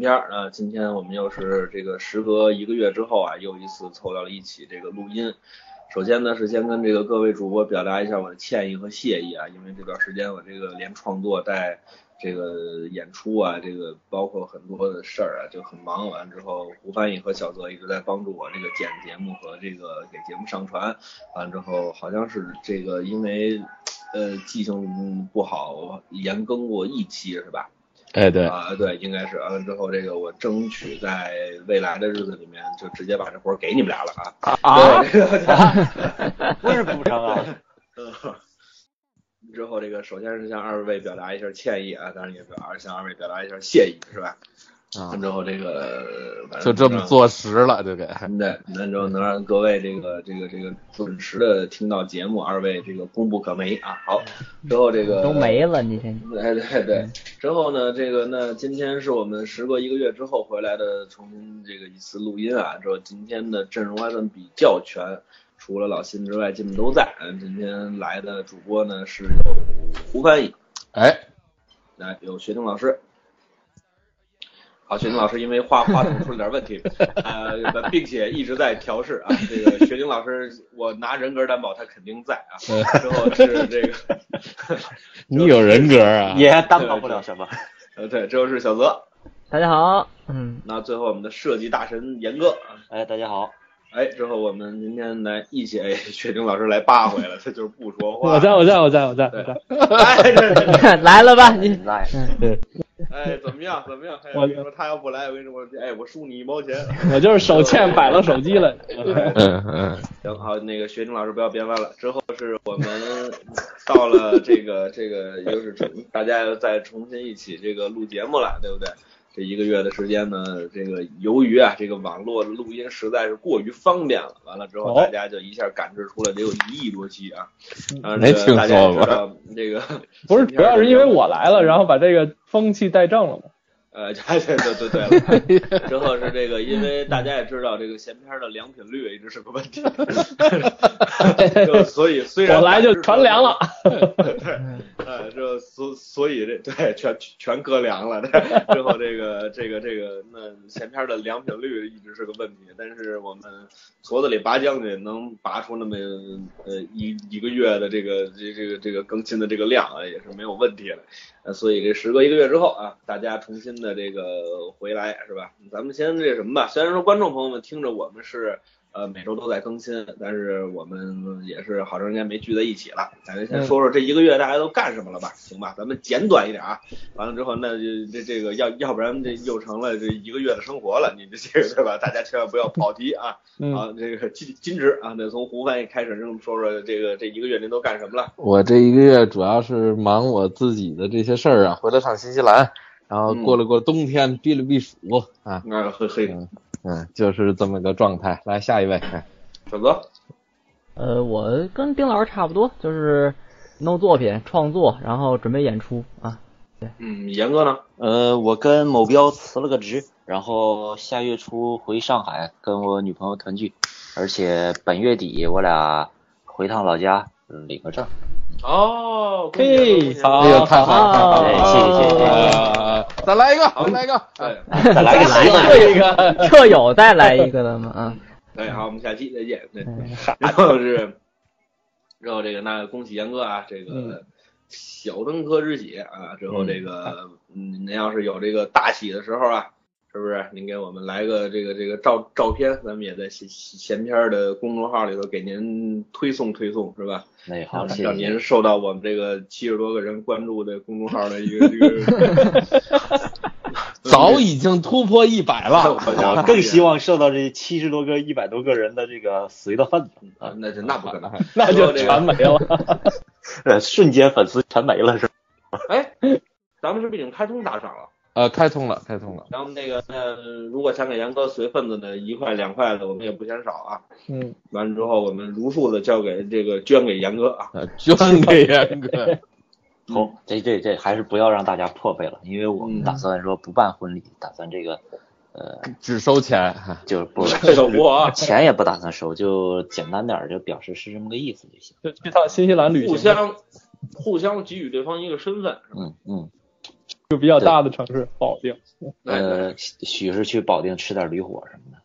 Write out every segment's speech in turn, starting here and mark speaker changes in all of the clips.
Speaker 1: 闲篇儿啊。今天我们又是这个时隔一个月之后啊，又一次凑到了一起这个录音。首先呢，是先跟这个各位主播表达一下我的歉意和谢意啊，因为这段时间我这个连创作带这个演出啊，这个包括很多的事儿啊，就很忙。完之后，胡翻译和小泽一直在帮助我这个剪节目和这个给节目上传。完之后，好像是这个因为呃记性不好，延更过一期是吧？
Speaker 2: 哎，对，
Speaker 1: 啊，对，应该是完了之后，这个我争取在未来的日子里面，就直接把这活儿给你们俩了啊！
Speaker 3: 啊，
Speaker 1: 对，这个
Speaker 3: 不是补偿啊，
Speaker 1: 嗯，之后这个首先是向二位表达一下歉意啊，当然也表向二位表达一下谢意，是吧？
Speaker 2: 啊
Speaker 1: 完，之后这个
Speaker 2: 就这么坐实了，就给。
Speaker 1: 嗯对，那之后能让各位这个这个这个准时的听到节目，二位这个功不可没啊。好，之后这个
Speaker 4: 都没了，你先。
Speaker 1: 哎，对对，之后呢，这个那今天是我们时隔一个月之后回来的重新这个一次录音啊。之后今天的阵容还算比较全，除了老辛之外，基本都在。嗯，今天来的主播呢是有胡翻译，
Speaker 2: 哎，
Speaker 1: 来有学丁老师。好，学丁老师因为话话筒出了点问题，呃，并且一直在调试啊。这个学丁老师，我拿人格担保，他肯定在啊。之后是这个，
Speaker 2: 你有人格啊？
Speaker 3: 也担保不了什么。
Speaker 1: 呃，对，之后是小泽。
Speaker 4: 大家好，嗯，
Speaker 1: 那最后我们的设计大神严哥啊，
Speaker 3: 哎，大家好，
Speaker 1: 哎，之后我们今天来一起，哎，薛丁老师来八回了，他就是不说话。
Speaker 5: 我在我在我在我在
Speaker 4: 来了吧，你
Speaker 3: 在
Speaker 1: 哎，怎么样？怎么样？哎
Speaker 5: 我
Speaker 1: 我跟你说，他要不来，我跟你说，哎，我输你一毛钱。
Speaker 5: 我就是手欠摆了手机了。
Speaker 2: 嗯嗯，
Speaker 1: 行，好，那个学军老师不要编弯了。之后是我们到了这个这个，又是重大家又再重新一起这个录节目了，对不对？这一个月的时间呢，这个由于啊，这个网络的录音实在是过于方便了，完了之后
Speaker 5: 哦
Speaker 1: 大家就一下感知出来得有一亿多期啊。啊，
Speaker 2: 没听说过
Speaker 1: 这个
Speaker 5: 不是，主要是因为我来了，然后把这个风气带正了嘛。
Speaker 1: 呃，对对对对对了。之后是这个，因为大家也知道这个闲篇的良品率一直是个问题，就所以虽然
Speaker 5: 我来就全凉了。
Speaker 1: 对，呃，这所所以这对全全搁凉了，对，之后这个这个这个那闲篇的良品率一直是个问题，但是我们矬子里拔将军能拔出那么呃一一个月的这个这这个这个更新的这个量啊，也是没有问题的。呃，所以这时隔一个月之后啊，大家重新的这个回来是吧？咱们先这什么吧，虽然说观众朋友们听着我们是呃每周都在更新，但是我们也是好长时间没聚在一起了。咱们先说说这一个月大家都干什么了吧？行吧，咱们简短一点啊。完了之后，那就这这个要要不然这又成了这一个月的生活了，你这这个对吧？大家千万不要跑题啊！
Speaker 5: 嗯，
Speaker 1: 啊，这个金金直啊，那从胡翻译开始，跟我们说说这个这一个月您都干什么了？
Speaker 2: 我这一个月主要是忙我自己的这些事儿啊，回了趟新西兰，然后过了过冬天，避了避暑啊，
Speaker 1: 那，嘿嘿，
Speaker 2: 嗯嗯，就是这么个状态。来下一位，哎
Speaker 1: 小泽，
Speaker 4: 呃，我跟丁老师差不多，就是弄作品、创作，然后准备演出啊。
Speaker 1: 对嗯，严哥呢？
Speaker 3: 呃，我跟某标辞了个职，然后下月初回上海跟我女朋友团聚，而且本月底我俩回趟老家嗯领个证。
Speaker 1: 哦，
Speaker 5: 嘿，好，
Speaker 2: 哎呦太好了，太好
Speaker 3: 谢谢谢谢
Speaker 2: 呃再来一个，再来一个，
Speaker 1: 哎，
Speaker 3: 再来一个
Speaker 4: 来
Speaker 3: 新的，
Speaker 4: 这 个，这有再来一个的吗？啊，
Speaker 1: 对，好，我们下期再见。对，
Speaker 4: 嗯
Speaker 1: 然后是，然后这个那恭喜严哥啊，这个
Speaker 5: 嗯。
Speaker 1: 小登科之喜啊，之后这个嗯，您要是有这个大喜的时候啊，是不是？您给我们来个这个这个照照片，咱们也在闲闲篇儿的公众号里头给您推送推送，是吧？
Speaker 3: 那，好，
Speaker 1: 让
Speaker 3: 谢谢。
Speaker 1: 让您受到我们这个七十多个人关注的公众号的一个这个。
Speaker 2: 早已经突破一百了。
Speaker 3: 我更希望受到这七十多个、一百多个人的这个随的份子，
Speaker 1: 啊，那就那不可能。
Speaker 5: 那就全没了。
Speaker 3: 呃，瞬间粉丝全没了是吧？
Speaker 1: 哎，咱们是不是已经开通打赏了？
Speaker 2: 呃，开通了，开通了。
Speaker 1: 然后那个，那如果想给杨哥随份子的，一块两块的，我们也不嫌少啊。
Speaker 5: 嗯，
Speaker 1: 完了之后，我们如数的交给这个捐给杨哥啊。
Speaker 2: 呃，捐给杨哥。
Speaker 3: 好，这这这还是不要让大家破费了，因为我们
Speaker 1: 嗯
Speaker 3: 打算说不办婚礼，打算这个呃，
Speaker 2: 只收钱，
Speaker 3: 就是不
Speaker 1: 这个我
Speaker 3: 钱也不打算收，就简单点儿，就表示是这么个意思就行。
Speaker 5: 就去趟新西兰旅行，
Speaker 1: 互相互相给予对方一个身份，
Speaker 3: 嗯嗯，
Speaker 5: 就比较大的城市保定。
Speaker 3: 呃，许许是去保定吃点驴火什么的。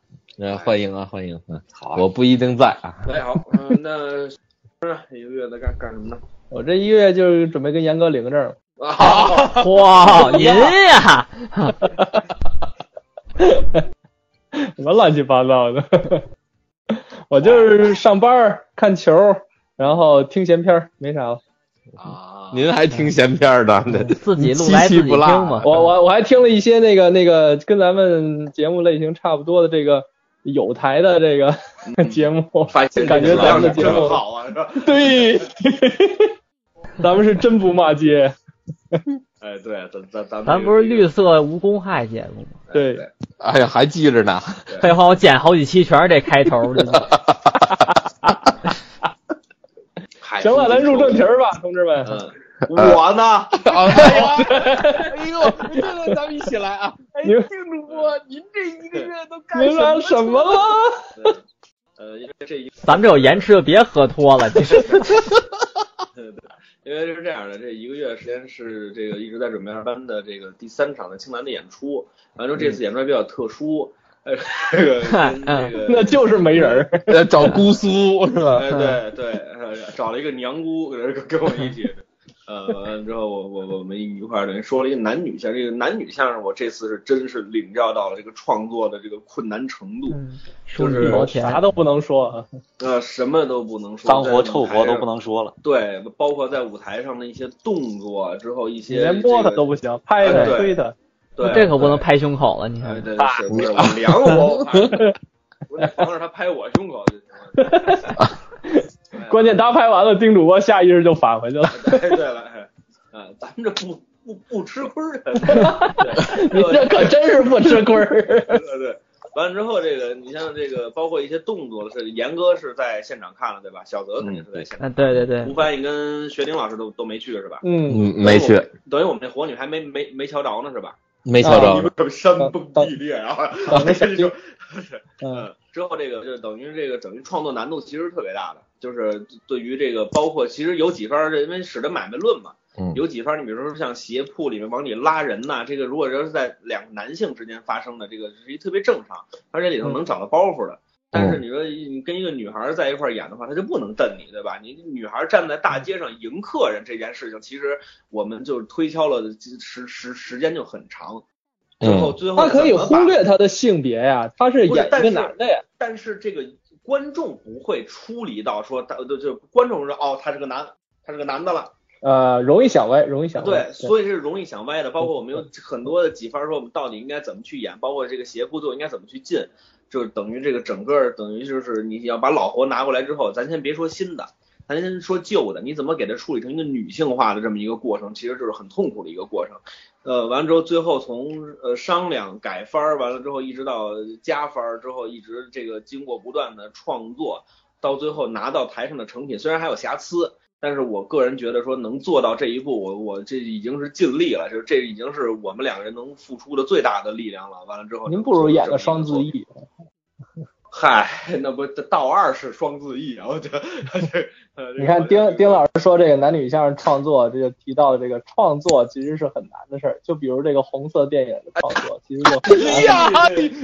Speaker 2: 呃，欢迎啊，欢迎，嗯，
Speaker 3: 好啊，
Speaker 2: 我不一定在啊，
Speaker 1: 哎好，嗯，那是一个月在干干什么呢？
Speaker 5: 我这一个月就是准备跟严哥领个证，
Speaker 1: 啊，
Speaker 4: 哇，您呀，
Speaker 5: 什么乱七八糟的。我就是上班看球，然后听闲篇儿，没啥了。
Speaker 1: 啊，
Speaker 2: 您还听闲篇儿的，
Speaker 4: 自己录来自己听嘛。
Speaker 5: 我我我还听了一些那个那个跟咱们节目类型差不多的这个有台的这个 节目，感觉咱们的节目
Speaker 1: 好啊，是吧？
Speaker 5: 对，咱们是真不骂街。
Speaker 1: 哎，对，咱咱咱们
Speaker 4: 咱不是绿色无公害节目吗？
Speaker 5: 对
Speaker 1: 对，
Speaker 2: 哎呀，还记着呢，
Speaker 4: 废话，我剪好几期全是这开头的。
Speaker 1: 嗨
Speaker 5: 行了，咱入正题儿吧，同志们。
Speaker 1: 嗯，我呢？
Speaker 2: 哎呦，哎呦，这个咱们一起来啊！哎，
Speaker 5: 你
Speaker 2: 丁主播，您这一个月都干
Speaker 5: 了什么了？
Speaker 1: 呃，因为这一
Speaker 4: 咱们这有延迟就别喝脱了，
Speaker 1: 因为是这样的，这一个月时间是这个一直在准备二班的这个第三场的青蓝的演出，完之后这次演出还比较特殊，呃，这个跟这个
Speaker 5: 那 就是没人
Speaker 2: 找姑苏是吧？
Speaker 1: 哎，对对，呃找了一个娘姑跟跟我一起，呃，完了之后我我我们一块儿等于说了一个男女相声，这个男女相声我这次是真是领教到了这个创作的这个困难程度，
Speaker 4: 嗯数据多钱
Speaker 5: 啥都不能说啊。
Speaker 1: 呃，什么都不能说，
Speaker 3: 脏活臭活都不
Speaker 1: 能。
Speaker 3: 说了。
Speaker 1: 对，包括在舞台上的一些动作之后，一
Speaker 5: 你
Speaker 1: 些
Speaker 5: 连摸他都不行，拍他、推他。
Speaker 1: 对，
Speaker 4: 这可不能。拍胸口了，你
Speaker 1: 哎，
Speaker 4: 看。
Speaker 1: 对，是不量我，我得防止他拍我胸口就行了。
Speaker 5: 关键他拍完了，丁主播下意识就返回去了。
Speaker 1: 哎，对了，哎，啊，咱们这不不不吃亏儿，
Speaker 5: 你这可真是不吃亏儿。
Speaker 1: 对对。完了之后，这个你像这个，包括一些动作是严哥是在现场看了对吧？小泽肯定是在现场。
Speaker 4: 嗯，对对对
Speaker 1: 吴，翻译跟学丁老师都都没去是吧？
Speaker 5: 嗯，
Speaker 2: 嗯，没去，
Speaker 1: 等于我们这火女还没没没瞧着呢是吧？
Speaker 2: 没瞧着呢。
Speaker 1: 个山崩地裂啊！
Speaker 5: 没
Speaker 1: 这 就
Speaker 5: 嗯
Speaker 1: 嗯，之后这个就等于这个等于创作难度其实特别大的，就是对于这个包括其实有几番因为使得买卖论嘛，
Speaker 2: 嗯
Speaker 1: 有几番你比如说像鞋铺里面往里拉人呐、这个如果要是在两个男性之间发生的，这个是一特别正常，而且里头能找到包袱的。但是你说你跟一个女孩在一块演的话，她就不能瞪你，对吧？你女孩站在大街上迎客人这件事情，其实我们就推敲了时时时间就很长，最后最后
Speaker 5: 他可以忽略他的性别呀，他是演一个男的呀。
Speaker 1: 但是这个观众不会出离到说他就就观众说哦他是个男他是个男的了，
Speaker 5: 呃，容易想歪，容易想歪。
Speaker 1: 对，所以是容易想歪的。包括我们有很多的几番说我们到底应该怎么去演，包括这个鞋铺最后应该怎么去进，就等于这个整个等于就是你要把老活拿过来之后，咱先别说新的。咱先说旧的，你怎么给它处理成一个女性化的这么一个过程，其实就是很痛苦的一个过程。呃，完了之后，最后从呃商量改番儿，完了之后一直到加番儿之后，一直这个经过不断的创作，到最后拿到台上的成品，虽然还有瑕疵，但是我个人觉得说能做到这一步，我我这已经是尽力了，就是这已经是我们两个人能付出的最大的力量了。完了之后，
Speaker 5: 您不如演个双字
Speaker 1: 翼。
Speaker 5: 翼。
Speaker 1: 嗨，那不道二是双字义啊！我这
Speaker 5: 你看丁丁老师说这个男女相声创作，这就提到这个创作其实是很难的事儿。就比如这个红色电影的创作，其实就很难。
Speaker 2: 哎呀，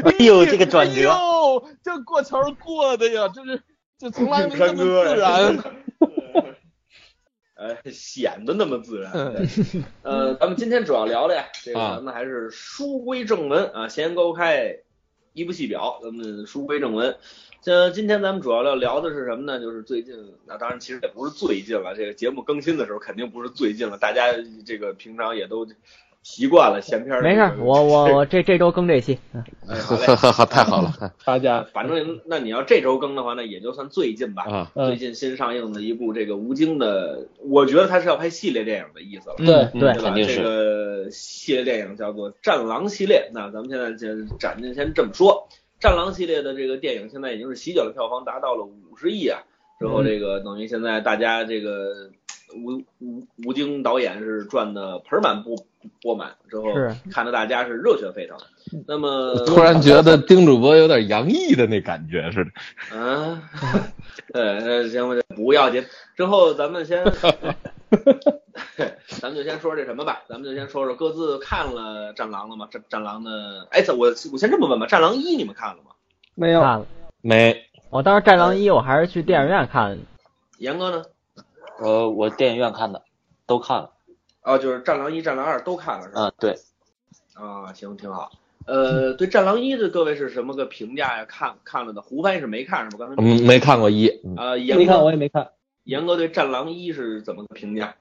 Speaker 3: 哎呦这个转折
Speaker 2: 哎呦，这过桥过的呀，这是这从来没这么自然。
Speaker 1: 呃，显得那么自然。呃，咱们今天主要聊的呀，这个
Speaker 2: 啊
Speaker 1: 咱们还是书归正文啊，闲言勾开，一部戏表，咱们书归正文。像今天咱们主要要聊的是什么呢？就是最近，那当然其实也不是最近了，这个节目更新的时候肯定不是最近了，大家这个平常也都习惯了闲篇儿。
Speaker 4: 没事儿，我我 我这这周更这期，
Speaker 1: 好嘞。
Speaker 2: 太好了
Speaker 5: 大家
Speaker 1: 反正那你要这周更的话，那也就算最近吧。
Speaker 2: 啊！
Speaker 5: 嗯
Speaker 1: 最近新上映的一部这个吴京的，我觉得他是要拍系列电影的意思了。
Speaker 5: 对
Speaker 4: 对？
Speaker 3: 肯定是
Speaker 1: 这个系列电影叫做《战狼》系列。那咱们现在先暂定先这么说，《战狼》系列的这个电影现在已经是席卷了票房，达到了五十亿啊。之后这个等于现在大家这个吴吴吴京导演是赚的盆满钵钵满，之后
Speaker 4: 是
Speaker 1: 看得大家是热血沸腾。那么
Speaker 2: 突然觉得丁主播有点洋溢的那感觉似的。
Speaker 1: 嗯，呃，行吧，不要紧。之后咱们先，咱们就先说这什么吧，咱们就先说说各自看了《战狼》了吗？战战狼的，哎，我我先这么问吧，《战狼一》你们看了吗？
Speaker 5: 没有，
Speaker 4: 看了。
Speaker 2: 没，
Speaker 4: 我当时《战狼一》我还是去电影院看的。
Speaker 1: 严哥呢？
Speaker 3: 呃，我电影院看的，都看了。
Speaker 1: 哦，就是《战狼一》《战狼二》都看了是吧？
Speaker 3: 嗯，对。
Speaker 1: 啊，行，挺好。呃，对《战狼一》的各位是什么个评价呀？看看了的，胡帆是没看是吧？刚才
Speaker 2: 嗯，没看过一。
Speaker 1: 啊，严
Speaker 5: 没看，我，也没看。
Speaker 1: 严哥对《战狼一》是怎么个评价？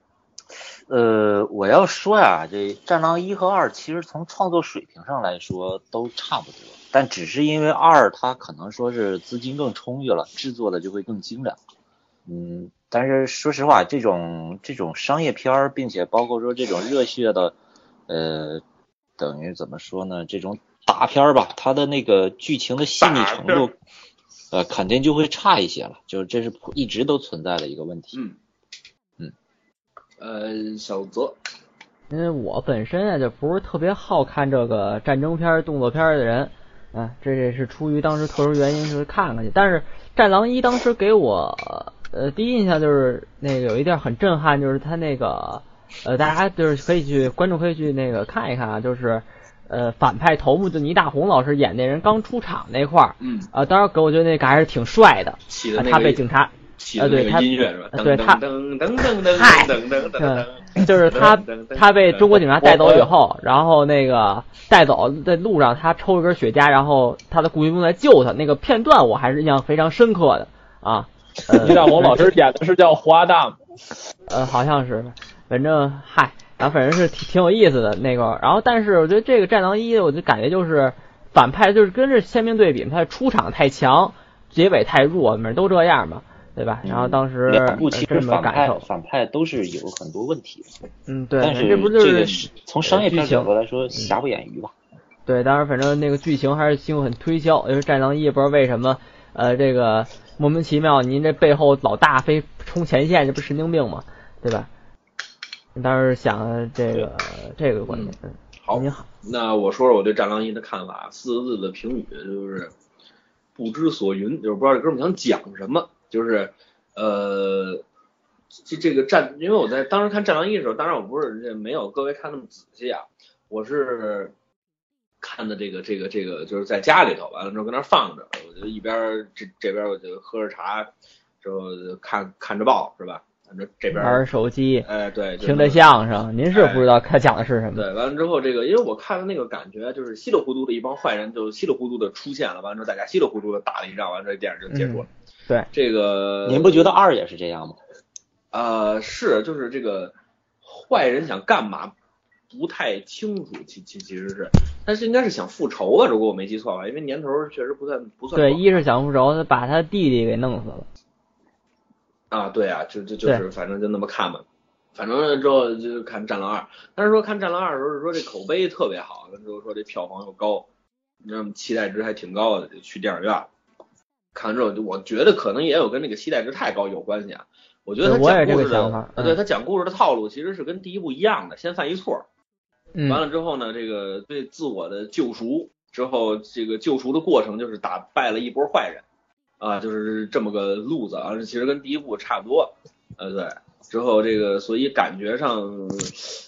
Speaker 3: 呃，我要说呀，这《战狼一》和二其实从创作水平上来说都差不多，但只是因为二它可能说是资金更充裕了，制作的就会更精良。嗯，但是说实话，这种这种商业片儿，并且包括说这种热血的，呃，等于怎么说呢？这种大片儿吧，它的那个剧情的细腻程度，呃，肯定就会差一些了。就是这是一直都存在的一个问题。
Speaker 1: 嗯
Speaker 3: 嗯，
Speaker 1: 呃，小泽，
Speaker 4: 因为我本身啊就不是特别好看这个战争片儿、动作片儿的人，啊，这也是出于当时特殊原因就是看看去。但是《战狼一》当时给我呃第一印象就是那个有一点很震撼，就是他那个呃大家就是可以去观众可以去那个看一看啊，就是呃反派头目就倪大红老师演那人刚出场那块儿，
Speaker 1: 嗯，
Speaker 4: 啊，当时给我觉得那个还是挺帅的，啊他
Speaker 1: 起的那个
Speaker 4: 被警察啊对他
Speaker 1: 音乐是吧？
Speaker 4: 对他
Speaker 1: 噔噔噔噔
Speaker 4: 嗨
Speaker 1: 噔噔噔噔噔，
Speaker 4: 就是他他被中国警察带走以后，然后那个带走在路上，他抽一根雪茄，然后他的雇佣兵来救他，那个片段我还是印象非常深刻的啊。呃
Speaker 5: 倪大红老师演的是叫花大吗？
Speaker 4: 呃，好像是，反正嗨，然后反正是挺挺有意思的那个。然后，但是我觉得这个《战狼一》，我就感觉就是反派就是跟这鲜明对比，他出场太强，结尾太弱，反正都这样嘛，对吧？然后当时
Speaker 3: 两部其
Speaker 4: 呃这么
Speaker 3: 实反派
Speaker 4: 感受，
Speaker 3: 反派都是有很多问题的，
Speaker 4: 嗯，对，
Speaker 3: 但是
Speaker 4: 这不就是
Speaker 3: 这个从商业片
Speaker 4: 剧情
Speaker 3: 角度来说瑕不掩瑜吧。
Speaker 4: 对，当然，反正那个剧情还是经过很推销，因为《战狼一》不知道为什么，呃，这个莫名其妙，您这背后老大非冲前线，这不是神经病吗？对吧？当时想这个这个观点，嗯，
Speaker 1: 好
Speaker 4: 您好，
Speaker 1: 那我说说我对《战狼一》的看法，四个字的评语就是不知所云，就是不知道这哥们想讲什么，就是呃，这这个战，因为我在当时看《战狼一》的时候，当然我不是这没有各位看那么仔细啊，我是看的这个这个这个就是在家里头，完了之后搁那儿放着，我就一边儿这这边儿我就喝着茶，之后就看看着报是吧？反正这边
Speaker 4: 玩手机，
Speaker 1: 哎对，
Speaker 4: 听着相声，您是不知道他讲的是什么？
Speaker 1: 对，完了之后，这个因为我看的那个感觉就是稀里糊涂的一帮坏人就稀里糊涂的出现了，完了之后大家稀里糊涂的打了一仗，完了这电影就结束了。
Speaker 4: 对，
Speaker 1: 这个
Speaker 3: 您不觉得二也是这样吗？
Speaker 1: 呃是就是这个坏人想干嘛不太清楚，其其其实是，但是应该是想复仇吧，如果我没记错的话，因为年头确实不算不算
Speaker 4: 对，一是想复仇，他把他弟弟给弄死了。
Speaker 1: 啊，对啊，就就就是反正就那么看吧。反正之后就看《战狼二》，但是说看《战狼二》的时候是说这口碑特别好，之后说这票房又高，那么期待值还挺高的，就去电影院看完之后，就我觉得可能也有跟那个期待值太高有关系啊。我觉得他
Speaker 4: 我也
Speaker 1: 讲故事的对
Speaker 4: 嗯
Speaker 1: 他讲故事的套路其实是跟第一部一样的，先犯一错，
Speaker 4: 嗯，
Speaker 1: 完了之后呢，这个对自我的救赎之后，这个救赎的过程就是打败了一波坏人，啊，就是这么个路子啊，其实跟第一部差不多，呃，对，之后这个所以感觉上，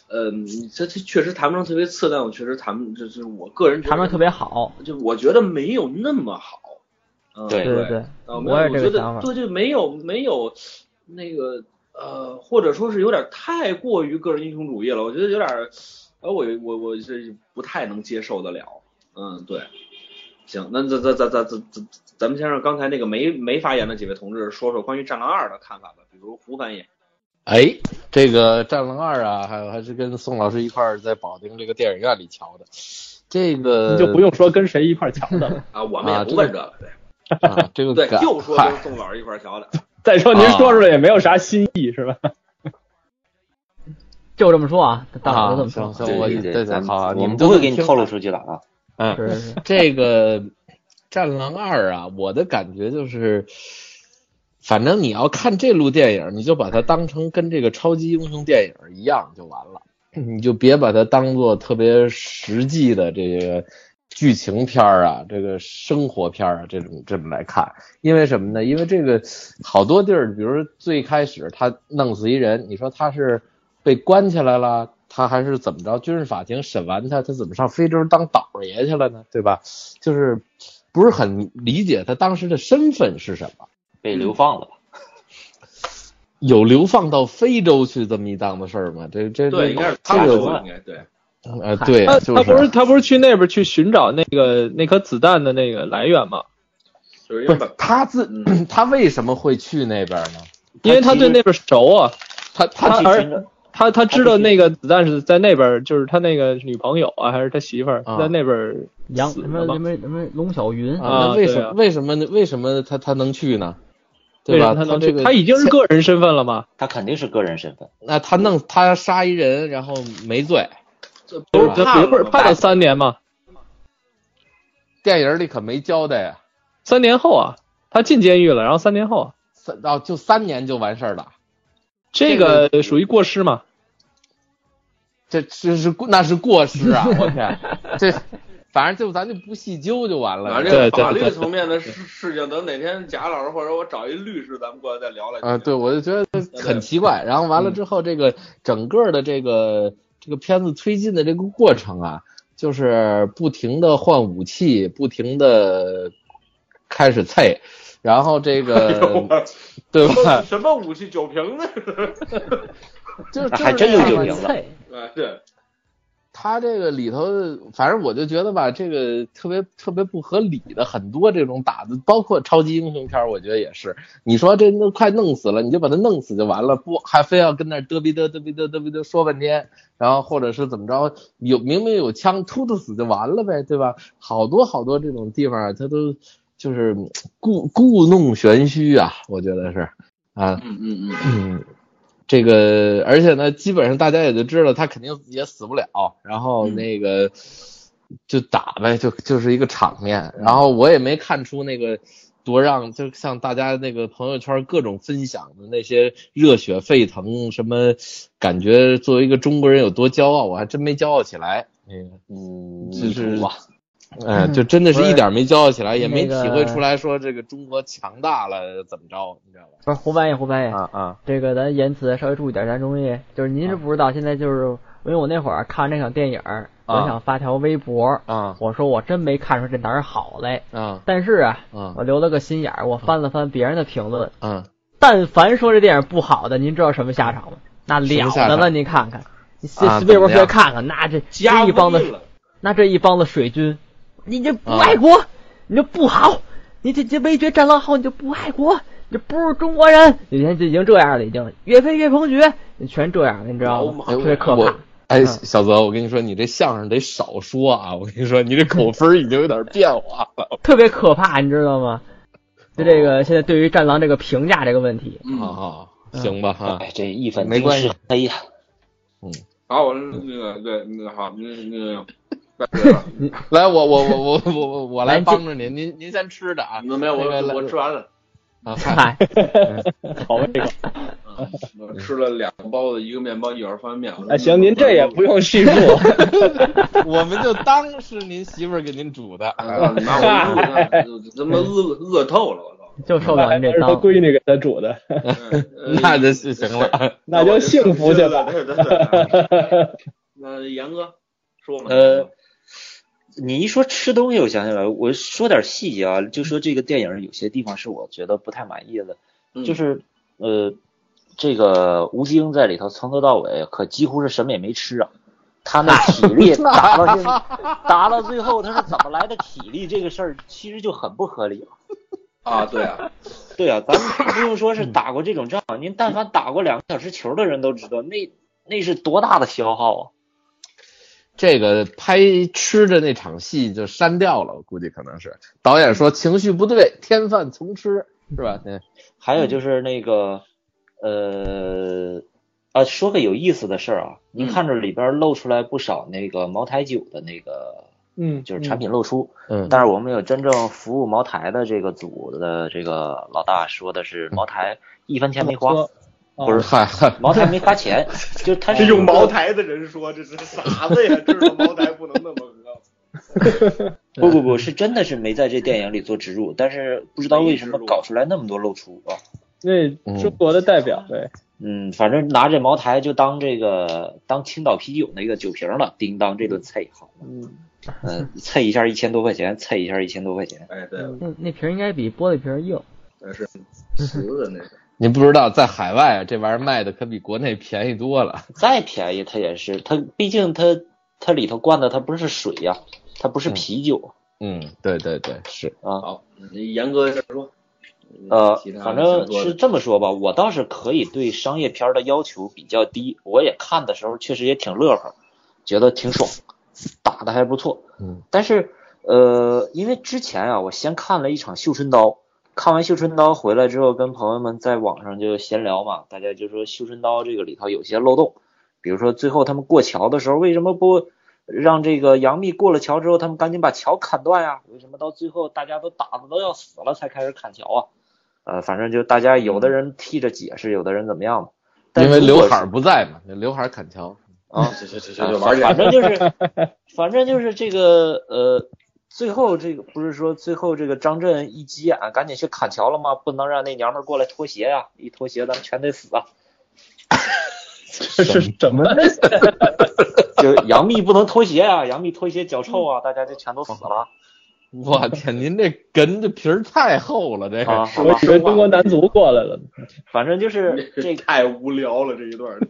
Speaker 1: 呃，这这确实谈不上特别次，但我确实谈，就是我个人觉得
Speaker 4: 他们特别好，
Speaker 1: 就我觉得没有那么好，嗯，
Speaker 3: 对
Speaker 1: 对
Speaker 4: 对我也
Speaker 1: 觉
Speaker 4: 这个想法
Speaker 1: 得对，就没有没有那个呃，或者说是有点太过于个人英雄主义了，我觉得有点儿，呃，我我我是不太能接受得了，嗯，对，行，那咱咱咱咱咱咱咱们先让刚才那个没没发言的几位同志说说关于《战狼二》的看法吧，比如胡翻译，
Speaker 2: 哎，这个《战狼二》啊，还有还是跟宋老师一块儿在保定这个电影院里瞧的。这个
Speaker 5: 你就不用说跟谁一块儿瞧的了。
Speaker 1: 啊，我们也
Speaker 2: 啊
Speaker 1: 不问这个，对
Speaker 2: 啊，这个
Speaker 1: 对，就说
Speaker 2: 嗨
Speaker 1: 跟宋老师一块儿瞧的，
Speaker 5: 再说您说出来也没有啥新意，是吧？
Speaker 4: 就这么说啊，大伙
Speaker 2: 啊
Speaker 4: 都这么说
Speaker 2: 行，行我
Speaker 3: 对对
Speaker 2: 好啊
Speaker 3: 我们
Speaker 2: 你们都
Speaker 3: 不会给你透露出去的啊。
Speaker 2: 嗯，这个《战狼二》啊，我的感觉就是，反正你要看这路电影，你就把它当成跟这个超级英雄电影一样就完了，你就别把它当做特别实际的这个剧情片儿啊，这个生活片儿啊这种这么来看。因为什么呢？因为这个好多地儿，比如最开始他弄死一人，你说他是被关起来了，他还是怎么着？军事法庭审完他，他怎么上非洲当倒爷去了呢？对吧？就是不是很理解他当时的身份是什么。
Speaker 3: 被流放了吧？
Speaker 2: 有流放到非洲去这么一档子事儿吗？这这
Speaker 1: 对，应该是
Speaker 2: 这
Speaker 1: 他说
Speaker 2: 个
Speaker 1: 应该对。
Speaker 2: 呃，对，
Speaker 5: 他
Speaker 2: 就
Speaker 5: 他不是他不是去那边去寻找那个那颗子弹的那个来源吗？
Speaker 2: 不是他自 他为什么会去那边呢？
Speaker 5: 因为他对那边熟啊，
Speaker 2: 他他
Speaker 5: 他而
Speaker 3: 去寻找
Speaker 5: 他他知道那个子弹是在那边，就是他那个女朋友啊，还是他媳妇儿
Speaker 2: 啊
Speaker 5: 在那边
Speaker 4: 杨什么什么什么龙小云
Speaker 5: 啊
Speaker 2: 那为什么为什么为什么他他能去呢？对吧？
Speaker 5: 他能去？
Speaker 2: 这个
Speaker 5: 他已经是个人身份了吗？
Speaker 3: 他肯定是个人身份，
Speaker 2: 那他弄他杀一人，然后没罪，
Speaker 1: 这
Speaker 5: 不是
Speaker 1: 判了
Speaker 5: 不是判了三年吗？
Speaker 2: 电影里可没交代呀。
Speaker 5: 三年后啊，他进监狱了，然后三年后啊，
Speaker 2: 三哦，就三年就完事儿了。
Speaker 5: 这
Speaker 2: 这
Speaker 5: 个属于过失吗？
Speaker 2: 这这是那是过失啊！我天，这反正就咱就不细究就完了。
Speaker 1: 反正这个法律层面的事事情，等哪天贾老师或者我找一律师，咱们过来再聊聊。
Speaker 2: 啊，对，我就觉得很奇怪。然后完了之后，这个整个的这个这个片子推进的这个过程啊，就是不停的换武器，不停的开始菜，然后这个对吧？
Speaker 1: 什么武器酒瓶子？
Speaker 2: 就 就是
Speaker 3: 还真有酒瓶子
Speaker 1: 对，
Speaker 2: 他这个里头，反正我就觉得吧，这个特别特别不合理的很多这种打的，包括超级英雄片儿，我觉得也是。你说这都快弄死了，你就把他弄死就完了，不还非要跟那儿嘚逼嘚嘚逼嘚嘚逼嘚说半天，然后或者是怎么着，有明明有枪突突死就完了呗，对吧？好多好多这种地方啊，他都就是嗯故故弄玄虚啊，我觉得是啊，
Speaker 1: 嗯嗯嗯，
Speaker 2: 嗯，这个，而且呢，基本上大家也就知道他肯定也死不了，然后那个就打呗，就就是一个场面。然后我也没看出那个多让，就像大家那个朋友圈各种分享的那些热血沸腾，什么感觉作为一个中国人有多骄傲，我还真没骄傲起来。那个，
Speaker 3: 嗯，
Speaker 2: 就是
Speaker 3: 吧，
Speaker 2: 哎，就真的是一点没骄傲起来，也没体会出来说这个中国强大了怎么着，你知道吧？
Speaker 4: 不是胡翻译胡翻译。
Speaker 2: 啊啊，
Speaker 4: 这个咱言辞稍微注意点，咱容易就是您是不知道，现在就是因为我那会儿看这场电影，我
Speaker 2: 啊。
Speaker 4: 想发条微博，
Speaker 2: 啊。
Speaker 4: 我说我真没看出这哪儿好来，
Speaker 2: 啊。
Speaker 4: 但是啊，
Speaker 2: 啊。
Speaker 4: 我留了个心眼儿，我翻了翻别人的评论，
Speaker 2: 啊。
Speaker 4: 但凡说这电影不好的，您知道什么下场吗？那了得了，您看看，你随
Speaker 2: 啊
Speaker 4: 随便
Speaker 2: 怎么样？
Speaker 4: 边看看，那这
Speaker 1: 加
Speaker 4: 这一帮子，那这一帮子水军，你这不
Speaker 2: 啊
Speaker 4: 爱国，你这不好，你这这没觉战狼好，你就不爱国，你这不是中国人，以前就已经这样了，已经岳飞岳鹏举，你全这样了，你知道吗？特别可怕。
Speaker 2: 哎，
Speaker 4: 嗯
Speaker 2: 小泽，我跟你说，你这相声得少说啊！我跟你说，你这口分已经有点变化了。
Speaker 4: 特别可怕，你知道吗？就这个现在对于战狼这个评价这个问题，
Speaker 1: 嗯，
Speaker 2: 好好，行吧哈。
Speaker 3: 哎，这一分
Speaker 2: 没关系
Speaker 3: 定是黑呀，
Speaker 1: 好，我那个对那个好，那那个
Speaker 2: 来，我我我我我我我来
Speaker 4: 来
Speaker 2: 帮着您，您您先吃着啊。
Speaker 1: 那没有
Speaker 2: 那个
Speaker 1: 我我吃完了，
Speaker 2: 啊，嗨
Speaker 4: 嗨，
Speaker 5: 好胃口。
Speaker 1: 嗯我吃了两个包子，一个面包，一碗方便面。
Speaker 5: 哎，行，您这也不用叙述。
Speaker 2: 我们就当是您媳妇儿给您煮的。
Speaker 1: 啊，你妈我他妈饿饿透了，我操！
Speaker 4: 就受不了您这
Speaker 5: 当是他
Speaker 4: 脏。
Speaker 5: 闺女给他煮的，
Speaker 2: 那就行了。
Speaker 5: 那就幸福去吧。
Speaker 1: 那严哥说嘛？
Speaker 3: 呃，你一说吃东西，我想起来，我说点细节啊，就说这个电影有些地方是我觉得不太满意的，
Speaker 1: 嗯
Speaker 3: 就是呃，这个吴京在里头从头到尾可几乎是什么也没吃啊，他那体力 打到这打到最后，他是怎么来的体力？这个事儿其实就很不合理了。
Speaker 1: 啊，对啊，
Speaker 3: 对啊，咱们不用说是打过这种仗，您但凡打过两个小时球的人都知道，那那是多大的消耗啊！
Speaker 2: 这个拍吃的那场戏就删掉了，我估计可能是。导演说情绪不对，添饭从吃，是吧？对
Speaker 3: 还有就是那个，呃，啊，说个有意思的事儿啊，您看着里边露出来不少那个茅台酒的那个
Speaker 5: 嗯，
Speaker 3: 就是产品露出。
Speaker 2: 嗯，
Speaker 3: 但是我们有真正服务茅台的这个组的这个老大说的是，茅台一分钱没花，
Speaker 5: 喝
Speaker 3: 不是
Speaker 2: 嗨嗨，
Speaker 3: 茅台没花钱，就他是
Speaker 1: 用茅台的人说这是傻子呀，知道茅台不能那么喝。
Speaker 3: 不不不是真的是没在这电影里做植入，但是不知道为什么搞出来那么多露出啊。
Speaker 5: 那中国的代表对，
Speaker 3: 嗯，反正拿着茅台就当这个当青岛啤酒那个酒瓶了，叮当这顿啐好，
Speaker 5: 嗯，
Speaker 3: 嗯，啐一下一千多块钱，蹭一下一千多块钱，
Speaker 1: 哎，对，
Speaker 4: 那那瓶应该比玻璃瓶硬。
Speaker 1: 那是瓷的那个。
Speaker 2: 你不知道，在海外啊这玩意儿卖的可比国内便宜多了。
Speaker 3: 再便宜它也是，它毕竟它它里头灌的它不是水呀、它不是啤酒
Speaker 2: 嗯，对对对，是。
Speaker 3: 啊。
Speaker 1: 好，你严格先说。
Speaker 3: 呃反正是这么说吧，我倒是可以对商业片的要求比较低，我也看的时候确实也挺乐呵，觉得挺爽，打的还不错。
Speaker 2: 嗯，
Speaker 3: 但是呃，因为之前啊，我先看了一场《绣春刀》，看完《绣春刀》回来之后，跟朋友们在网上就闲聊嘛，大家就说《绣春刀》这个里头有些漏洞，比如说最后他们过桥的时候，为什么不让这个杨幂过了桥之后，他们赶紧把桥砍断呀？为什么到最后大家都打的都要死了才开始砍桥啊？呃，反正就大家有的人替着解释，有的人怎么样嘛。但
Speaker 2: 因为刘海儿不在嘛，刘海儿砍桥。
Speaker 3: 啊，
Speaker 1: 行行行行，就玩去。
Speaker 3: 反正就是，反正就是这个呃，最后这个不是说最后这个张震一急眼，赶紧去砍桥了吗？不能让那娘们儿过来脱鞋呀、一脱鞋咱们全得死啊！
Speaker 5: 这是什么？
Speaker 3: 就杨幂不能脱鞋呀、杨幂脱鞋脚臭啊，大家就全都死了
Speaker 2: 我天，您这哏的皮儿太厚了，这个。
Speaker 5: 我
Speaker 3: 吧？
Speaker 5: 以为中国男足过来了。
Speaker 3: 反正就是 这，
Speaker 1: 太无聊了这一段。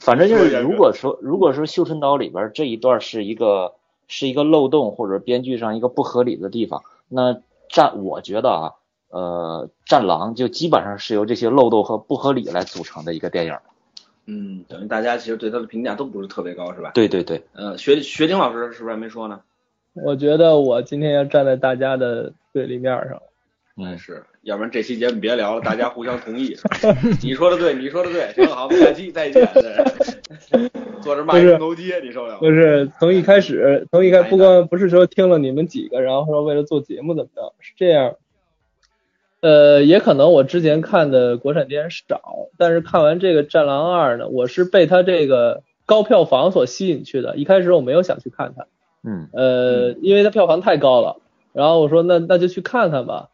Speaker 3: 反正就是，如果说如果说《绣春刀》里边这一段是一个是一个漏洞或者编剧上一个不合理的地方，那战我觉得啊，呃，战狼就基本上是由这些漏洞和不合理来组成的一个电影。
Speaker 1: 嗯，等于大家其实对他的评价都不是特别高，是吧？
Speaker 3: 对对对，
Speaker 1: 呃，学学丁老师是不是还没说呢？
Speaker 5: 我觉得我今天要站在大家的对立面上。
Speaker 1: 嗯，是，要不然这期节目别聊了，大家互相同意。你说的对，你说的对，行，好，下期再见。对 坐着骂人头街，你受了
Speaker 5: 不？是从一开始，从一开不光不是说听了你们几个，然后说为了做节目怎么着，是这样。呃，也可能我之前看的国产电影少，但是看完这个《战狼二》呢，我是被它这个高票房所吸引去的。一开始我没有想去看它，
Speaker 3: 嗯
Speaker 5: 呃，因为它票房太高了，然后我说那那就去看看吧。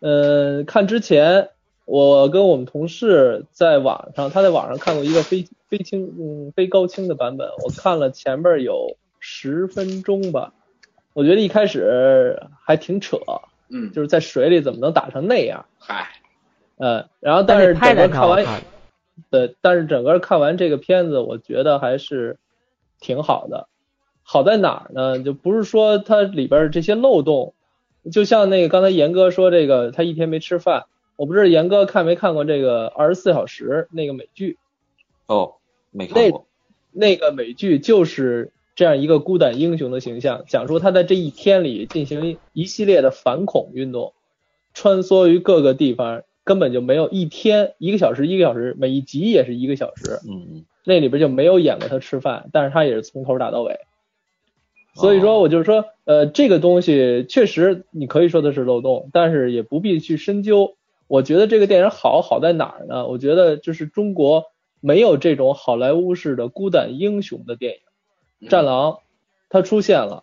Speaker 5: 呃，看之前我跟我们同事在网上，他在网上看过一个非非清嗯非高清的版本，我看了前面有十分钟吧，我觉得一开始还挺扯，
Speaker 1: 嗯，
Speaker 5: 就是在水里怎么能打成那样？
Speaker 1: 嗨，
Speaker 5: 嗯，然后但是整个看完，对，但是整个看完这个片子，我觉得还是挺好的。好在哪儿呢？就不是说它里边这些漏洞，就像那个刚才严哥说这个，他一天没吃饭，我不知道严哥看没看过这个二十四小时那个美剧，
Speaker 3: 哦，没看过。
Speaker 5: 那个美剧就是这样一个孤胆英雄的形象，讲述他在这一天里进行一系列的反恐运动，穿梭于各个地方，根本就没有一天一个小时一个小时，每一集也是一个小时，
Speaker 3: 嗯嗯
Speaker 5: 那里边就没有演过他吃饭，但是他也是从头打到尾。所以说，我就是说，呃，这个东西确实你可以说它是漏洞，但是也不必去深究。我觉得这个电影好好在哪儿呢？我觉得就是中国没有这种好莱坞式的孤胆英雄的电影，《战狼》它出现了，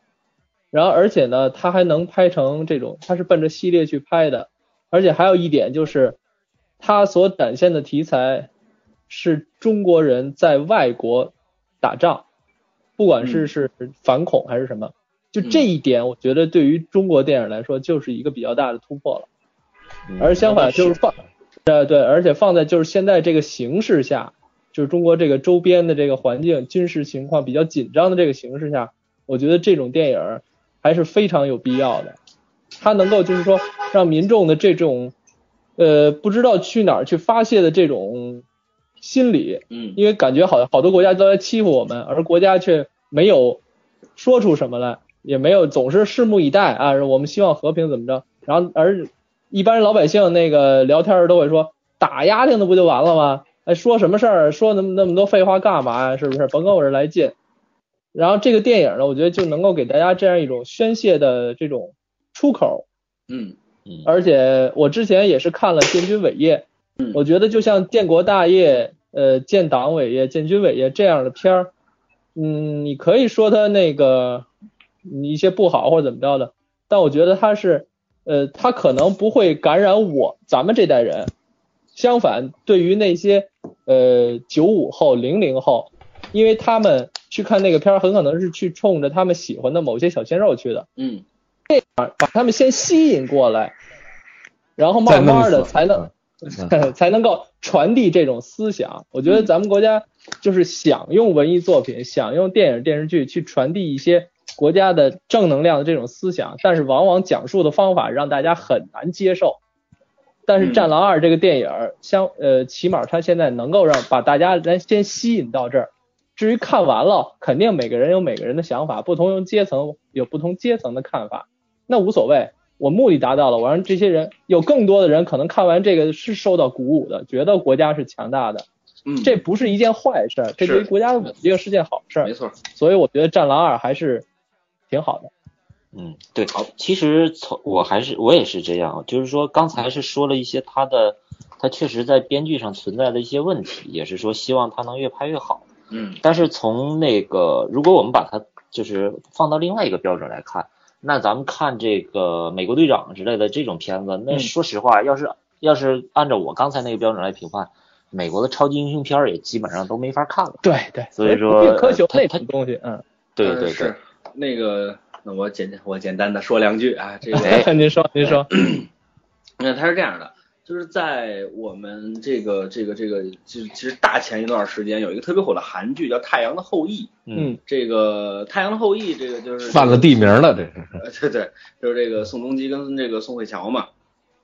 Speaker 5: 然后而且呢，它还能拍成这种，它是奔着系列去拍的，而且还有一点就是，它所展现的题材是中国人在外国打仗，不管是是反恐还是什么，就这一点，我觉得对于中国电影来说就是一个比较大的突破了。
Speaker 3: 嗯
Speaker 5: 而相反就是放，呃对，而且放在就是现在这个形势下，就是中国这个周边的这个环境、军事情况比较紧张的这个形势下，我觉得这种电影还是非常有必要的。它能够就是说让民众的这种呃不知道去哪儿去发泄的这种心理，
Speaker 1: 嗯
Speaker 5: 因为感觉好好多国家都在欺负我们，而国家却没有说出什么来，也没有总是拭目以待啊，我们希望和平怎么着，然后而一般老百姓那个聊天儿都会说打压听的不就完了吗？哎，说什么事儿，说那么那么多废话干嘛呀？是不是？甭跟我这儿来劲。然后这个电影呢，我觉得就能够给大家这样一种宣泄的这种出口。
Speaker 1: 嗯
Speaker 3: 嗯，
Speaker 5: 而且我之前也是看了《建军伟业》，
Speaker 1: 嗯
Speaker 5: 我觉得就像建国大业、呃建党伟业、建军伟业这样的片儿，嗯，你可以说他那个嗯一些不好或者怎么着的，但我觉得他是，呃，他可能不会感染我咱们这代人，相反，对于那些呃九五后、零零后，因为他们去看那个片儿，很可能是去冲着他们喜欢的某些小鲜肉去的。
Speaker 1: 嗯这样
Speaker 5: 把他们先吸引过来，然后慢慢的才能
Speaker 2: 嗯
Speaker 5: 才能够传递这种思想。我觉得咱们国家就是想用文艺作品，想用电影电视剧去传递一些国家的正能量的这种思想，但是往往讲述的方法让大家很难接受。但是《
Speaker 1: 嗯
Speaker 5: 战狼二》这个电影儿，相呃，起码它现在能够让把大家咱先吸引到这儿。至于看完了，肯定每个人有每个人的想法，不同阶层有不同阶层的看法，那无所谓。我目的达到了，我让这些人有更多的人可能看完这个是受到鼓舞的，觉得国家是强大的，
Speaker 1: 嗯，
Speaker 5: 这不是一件坏事儿，这对于国家的稳定是件好事儿。
Speaker 1: 没错。
Speaker 5: 所以我觉得《战狼二》还是挺好的。
Speaker 3: 嗯，对，其实从我还是我也是这样，就是说刚才是说了一些他的，他确实在编剧上存在的一些问题，也是说希望他能越拍越好。
Speaker 1: 嗯
Speaker 3: 但是从那个，如果我们把它就是放到另外一个标准来看，那咱们看这个美国队长之类的这种片子，那
Speaker 5: 嗯
Speaker 3: 说实话，要是要是按照我刚才那个标准来评判，美国的超级英雄片儿也基本上都没法看了。
Speaker 5: 对对，
Speaker 3: 所以说
Speaker 5: 不必苛求那
Speaker 3: 呃他
Speaker 5: 东西，嗯，
Speaker 3: 对对对
Speaker 1: 那个，那我简我简单的说两句啊，这个
Speaker 3: 哎
Speaker 5: 您说您说，
Speaker 1: 那他是这样的，就是在我们这个这个这个，就是其实大前一段时间有一个特别火的韩剧叫《太阳的后裔》，
Speaker 5: 嗯
Speaker 1: 这个《太阳的后裔》这个就是
Speaker 2: 犯了地名了，这是。
Speaker 1: 呃，对对，就是这个宋仲基跟这个宋慧乔嘛，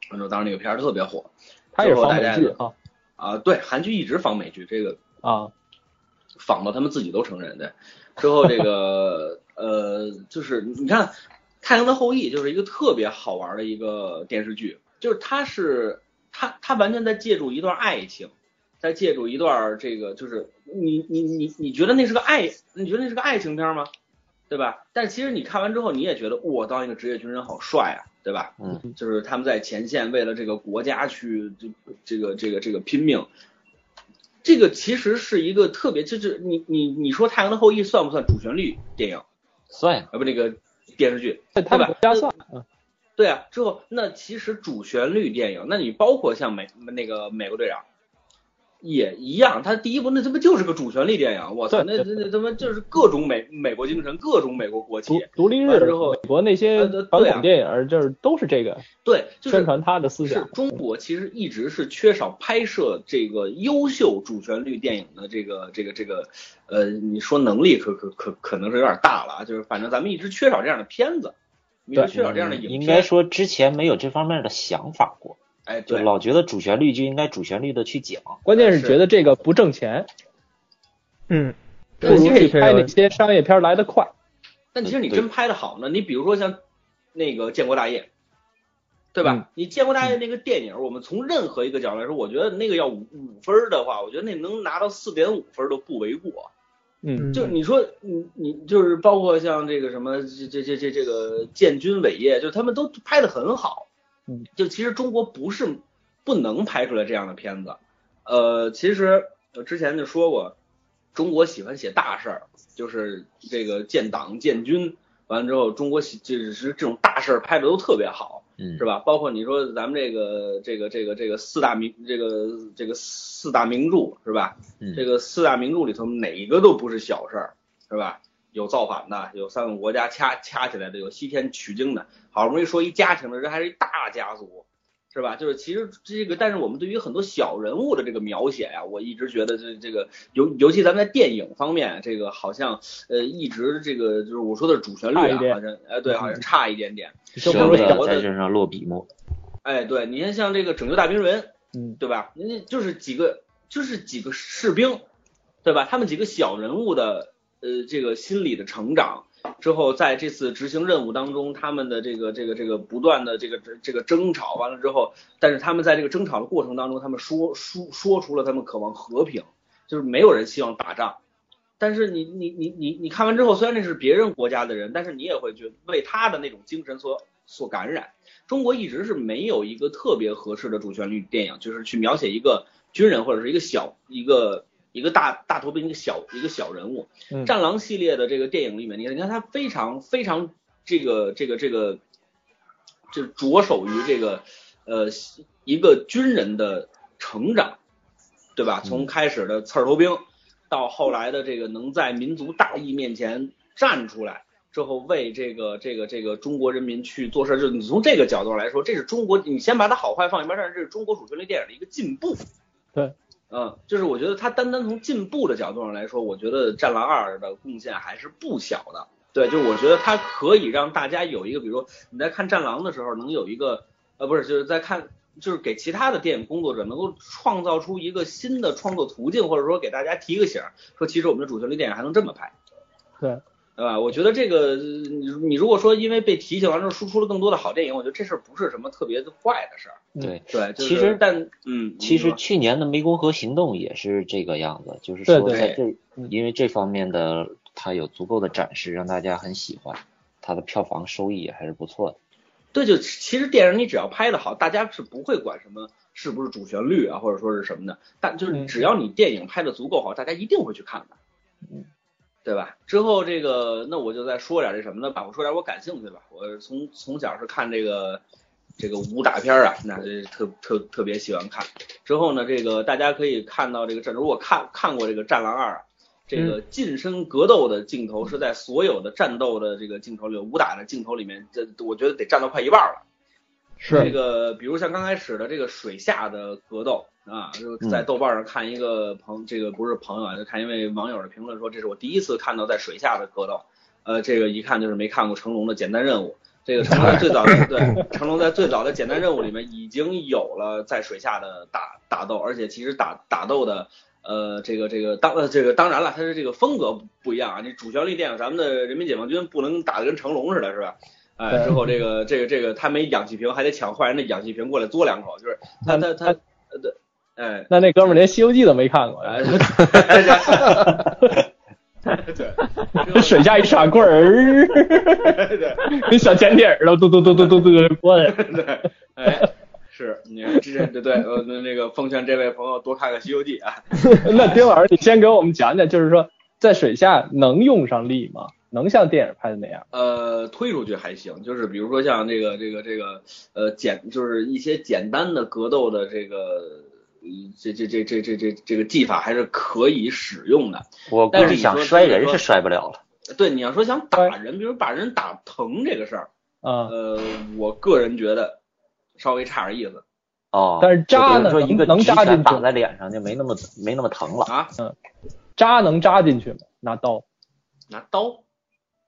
Speaker 1: 然后当时那个片儿特别火
Speaker 5: 他也是仿美剧
Speaker 1: 大家
Speaker 5: 啊
Speaker 1: 啊，对，韩剧一直仿美剧，这个
Speaker 5: 啊，
Speaker 1: 仿到他们自己都承认。对，之后这个呃，就是你看《太阳的后裔》就是一个特别好玩的一个电视剧，就是它是它它完全在借助一段爱情，在借助一段这个就是你你你你觉得那是个爱，你觉得那是个爱情片吗？对吧？但其实你看完之后，你也觉得我当一个职业军人好帅啊，对吧？
Speaker 3: 嗯，
Speaker 1: 就是他们在前线为了这个国家去这这个这个这个拼命。这个其实是一个特别，就是你你你说《太阳的后裔》算不算主旋律电影？
Speaker 3: 算，
Speaker 1: 啊，不，那个电视剧，对吧
Speaker 5: 算，嗯
Speaker 1: 对啊。之后那其实主旋律电影，那你包括像美那个美国队长，也一样，他第一部那他妈就是个主旋律电影，我操，那那那他妈就是各种美美国精神，各种美国国旗
Speaker 5: 独，立日
Speaker 1: 之后
Speaker 5: 美国那些
Speaker 1: 呃对
Speaker 5: 反
Speaker 1: 对啊
Speaker 5: 恐电影，就是都是这个
Speaker 1: 对，就是
Speaker 5: 宣传他的思
Speaker 1: 是
Speaker 5: 想。
Speaker 1: 中国其实一直是缺少拍摄这个优秀主旋律电影的这个这个这个，呃，你说能力可可可可能是有点大了啊，就是反正咱们一直缺少这样的片子，一直
Speaker 5: 对
Speaker 1: 缺少这样的影片。
Speaker 3: 应该，说之前没有这方面的想法过，
Speaker 1: 哎，
Speaker 3: 就
Speaker 1: 对，
Speaker 3: 老觉得主旋律就应该主旋律的去讲。
Speaker 5: 关键是
Speaker 1: 是
Speaker 5: 觉得这个不挣钱，
Speaker 4: 嗯，
Speaker 5: 不如去拍那些商业片来得快。
Speaker 3: 对
Speaker 1: 但其实你真拍的好呢，你比如说像那个《建国大业》，对吧？
Speaker 5: 嗯
Speaker 1: 你《建国大业》那个电影，我们从任何一个角度来说，我觉得那个要五五分的话，我觉得那能拿到四点五分都不为过。
Speaker 5: 嗯，
Speaker 1: 就你说，你你就是包括像这个什么这这这这这个建军伟业，就他们都拍的很好。
Speaker 5: 嗯，
Speaker 1: 就其实中国不是不能拍出来这样的片子。呃，其实我之前就说过，中国喜欢写大事儿，就是这个建党建军，完了之后，中国喜就是这种大事儿拍的都特别好。
Speaker 3: 嗯
Speaker 1: 是吧？包括你说咱们这个这个这个这个四大名这个这个四大名著是吧？
Speaker 3: 嗯
Speaker 1: 这个四大名著里头哪一个都不是小事儿，是吧？有造反的，有三个国家掐掐起来的，有西天取经的，好不容易说一家庭的，这还是一大家族，是吧？就是其实这个，但是我们对于很多小人物的这个描写呀、我一直觉得这这个尤尤其咱们在电影方面，这个好像呃一直这个就是我说的主旋律啊，好像哎对，好像差一点点。
Speaker 3: 舍不
Speaker 5: 如小
Speaker 3: 在身上落笔墨。
Speaker 1: 哎，对，你看像这个拯救大兵瑞恩，
Speaker 5: 嗯，
Speaker 1: 对吧？人家就是几个，就是几个士兵，对吧？他们几个小人物的呃这个心理的成长之后，在这次执行任务当中，他们的这个这个这个不断的这个这个争吵完了之后，但是他们在这个争吵的过程当中，他们说说说出了他们渴望和平，就是没有人希望打仗。但是你你你你你看完之后，虽然那是别人国家的人，但是你也会觉得为他的那种精神所所感染。中国一直是没有一个特别合适的主旋律电影，就是去描写一个军人或者是一个小一个一个大大头兵一个小一个小人物。
Speaker 5: 嗯
Speaker 1: 战狼系列的这个电影里面，你看你看他非常非常这个这个这个，就是着手于这个呃一个军人的成长，对吧？从开始的刺儿头兵，到后来的这个能在民族大义面前站出来。之后为这个这个这个中国人民去做事，就你从这个角度来说，这是中国，你先把它好坏放一边，但是这是中国主旋律电影的一个进步。
Speaker 5: 对，
Speaker 1: 嗯，就是我觉得它单单从进步的角度上来说，我觉得《战狼二》的贡献还是不小的。对，就是我觉得它可以让大家有一个，比如说你在看《战狼》的时候，能有一个，呃，不是，就是在看，就是给其他的电影工作者能够创造出一个新的创作途径，或者说给大家提个醒，说其实我们的主旋律电影还能这么拍。
Speaker 5: 对。
Speaker 1: 对吧？我觉得这个，你你如果说因为被提醒完之后输出了更多的好电影，我觉得这事儿不是什么特别的坏的事儿。
Speaker 3: 对，
Speaker 1: 对，就是
Speaker 3: 其实
Speaker 1: 但嗯，
Speaker 3: 其实去年的湄公河行动也是这个样子，就是
Speaker 5: 对对
Speaker 3: 说在这
Speaker 5: 嗯
Speaker 3: 因为这方面的它有足够的展示，让大家很喜欢，它的票房收益也还是不错的。
Speaker 1: 对，就其实电影你只要拍的好，大家是不会管什么是不是主旋律啊，或者说是什么的，但就是
Speaker 5: 嗯
Speaker 1: 只要你电影拍的足够好，大家一定会去看的。
Speaker 5: 嗯。
Speaker 1: 对吧？之后这个，那我就再说点这什么呢吧？我说点我感兴趣的吧。我从从小是看这个这个武打片啊，那这特特特别喜欢看。之后呢，这个大家可以看到这个战，如果看看过这个《战狼二》啊，这个近身格斗的镜头是在所有的战斗的这个镜头里，武打的镜头里面，这我觉得得占到快一半了。
Speaker 5: 是这
Speaker 1: 个，比如像刚开始的这个水下的格斗啊，就在豆瓣上看一个朋，这个不是朋友啊，就看一位网友的评论说，这是我第一次看到在水下的格斗。呃，这个一看就是没看过成龙的简单任务。这个成龙最早的 对成龙在最早的简单任务里面已经有了在水下的打打斗，而且其实打打斗的呃这个这个当呃这个当然了，他的这个风格不一样啊。你主旋律电影，咱们的人民解放军不能打得跟成龙似的，是吧？哎，
Speaker 5: 对
Speaker 1: 之后这个这个这个他没氧气瓶，还得抢坏人的氧气瓶过来嘬两口，就是他他他呃对，哎
Speaker 5: 那那哥们儿连《西游记》都没看过，
Speaker 1: 哎，对，
Speaker 5: 这水下一傻棍儿，
Speaker 1: 对
Speaker 5: 跟小潜艇儿的嘟嘟嘟嘟嘟嘟过来。
Speaker 1: 对，哎，是你看这对对，呃那那个奉劝这位朋友多看看《西游记》啊。
Speaker 5: 那丁老师，你先给我们讲讲，就是说在水下能用上力吗？能像电影拍的那样？
Speaker 1: 呃，推出去还行，就是比如说像这个这个这个呃简，就是一些简单的格斗的这个。嗯这这这这这这这个技法还是可以使用的，
Speaker 3: 我估计想
Speaker 1: 但是你说
Speaker 3: 摔人是摔不了了。
Speaker 1: 对，你要说想打人，比如把人打疼这个事儿，
Speaker 5: 啊、
Speaker 1: 呃，我个人觉得稍微差点意思
Speaker 3: 哦，
Speaker 5: 但是扎呢
Speaker 3: 说一个
Speaker 5: 能扎进去
Speaker 3: 在脸上就没那么没那么疼了。
Speaker 1: 啊。
Speaker 5: 嗯扎能扎进去吗？拿刀？
Speaker 1: 拿刀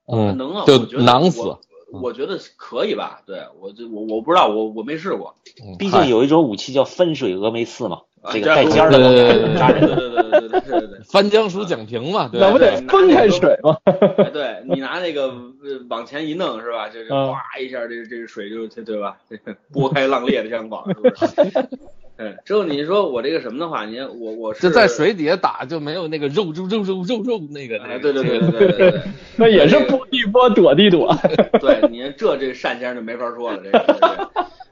Speaker 2: 嗯，
Speaker 1: 能啊，
Speaker 2: 就囊死
Speaker 1: 我我觉得可以吧？对我这我我不知道，我我没试过。
Speaker 2: 嗯
Speaker 3: 毕竟有一种武器叫分水峨眉刺嘛，
Speaker 1: 啊
Speaker 3: 这个带尖儿的
Speaker 2: 对对对
Speaker 1: 对对
Speaker 3: 人。
Speaker 1: 对对对对对对对。
Speaker 2: 翻江鼠蒋平嘛，
Speaker 5: 那不？得分开水吗？
Speaker 1: 哎，对你拿那个呃往前一弄是吧？就是
Speaker 5: 嗯
Speaker 1: 哗一下，这这个水就对对吧？这 个拨开浪裂的肩膀，是不是？嗯，之后你说我这个什么的话，你看我我是
Speaker 2: 在水底下打就没有那个肉肉肉肉肉肉那个，
Speaker 1: 哎，对对对对对对对。
Speaker 5: 那也是拨地拨躲地躲。
Speaker 1: 对，你这这个单先生就没法说了，这个。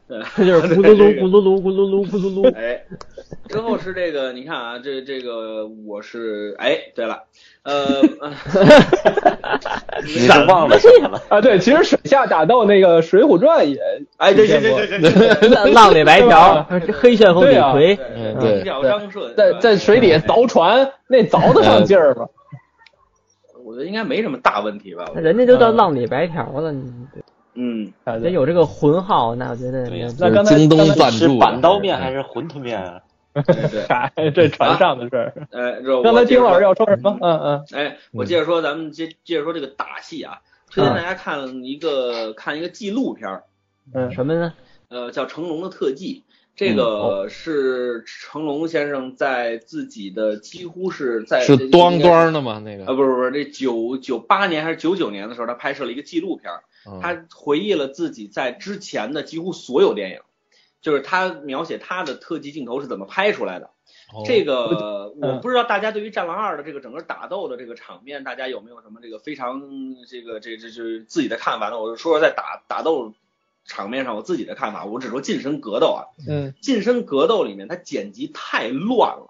Speaker 1: 这个对，
Speaker 4: 这 就是咕噜噜咕噜噜咕噜噜咕噜噜。
Speaker 1: 哎，之后是这个，你看啊，这这个我是哎，对了，呃，
Speaker 3: 你是忘了什么了？
Speaker 5: 啊，对，其实水下打斗那个《水浒传》也
Speaker 1: 哎，对对对对
Speaker 4: 浪浪里白条，黑旋风李逵。
Speaker 1: 对，
Speaker 2: 嗯
Speaker 1: 对，
Speaker 2: 对
Speaker 1: 叫张顺，
Speaker 5: 在在水底下凿船，那凿得上劲儿吗？
Speaker 1: 我觉得应该没什么大问题吧，
Speaker 4: 人家就叫浪里白条了，你
Speaker 1: 嗯，
Speaker 5: 啊
Speaker 4: 得有这个魂号，那我觉得
Speaker 3: 对呀。
Speaker 5: 那刚才
Speaker 2: 京东
Speaker 5: 刚
Speaker 3: 是
Speaker 2: 赞助
Speaker 3: 板刀面还是馄饨面啊？
Speaker 1: 对对，
Speaker 5: 啥？这船上的事儿。
Speaker 1: 哎，这
Speaker 5: 刚才丁老师要说什么？嗯。嗯，
Speaker 1: 哎，我接着说，咱们接接着说这个打戏啊，推荐大家看一个看一个纪录片儿，
Speaker 5: 嗯。
Speaker 4: 什么呢？
Speaker 1: 呃，叫成龙的特技。这个是成龙先生在自己的几乎是在
Speaker 2: 是端端的吗？那
Speaker 1: 啊，
Speaker 2: 个，
Speaker 1: 不是不是，这九九八年还是九九年的时候，他拍摄了一个纪录片儿，
Speaker 2: 嗯
Speaker 1: 他回忆了自己在之前的几乎所有电影，就是他描写他的特技镜头是怎么拍出来的。这个我
Speaker 5: 嗯
Speaker 1: 不知道大家对于《战狼二》的这个整个打斗的这个场面，大家有没有什么这个非常这个这这就是自己的看法呢？我就说说在打打斗场面上我自己的看法，我只说近身格斗啊，
Speaker 5: 嗯，
Speaker 1: 近身格斗里面它剪辑太乱了。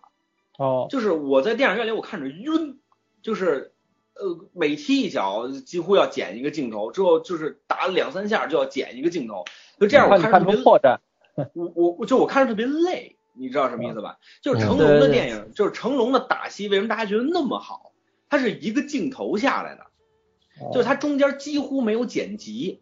Speaker 5: 哦，
Speaker 1: 就是我在电影院里我看着晕，就是呃每踢一脚几乎要剪一个镜头，之后就是打两三下就要剪一个镜头，就这样我
Speaker 5: 看
Speaker 1: 看着特别
Speaker 5: 出破绽，
Speaker 1: 我我我就我看着特别累，你知道什么意思吧？就是成龙的电影，就是成龙的打戏，为什么大家觉得那么好？它是一个镜头下来的，就是它中间几乎没有剪辑，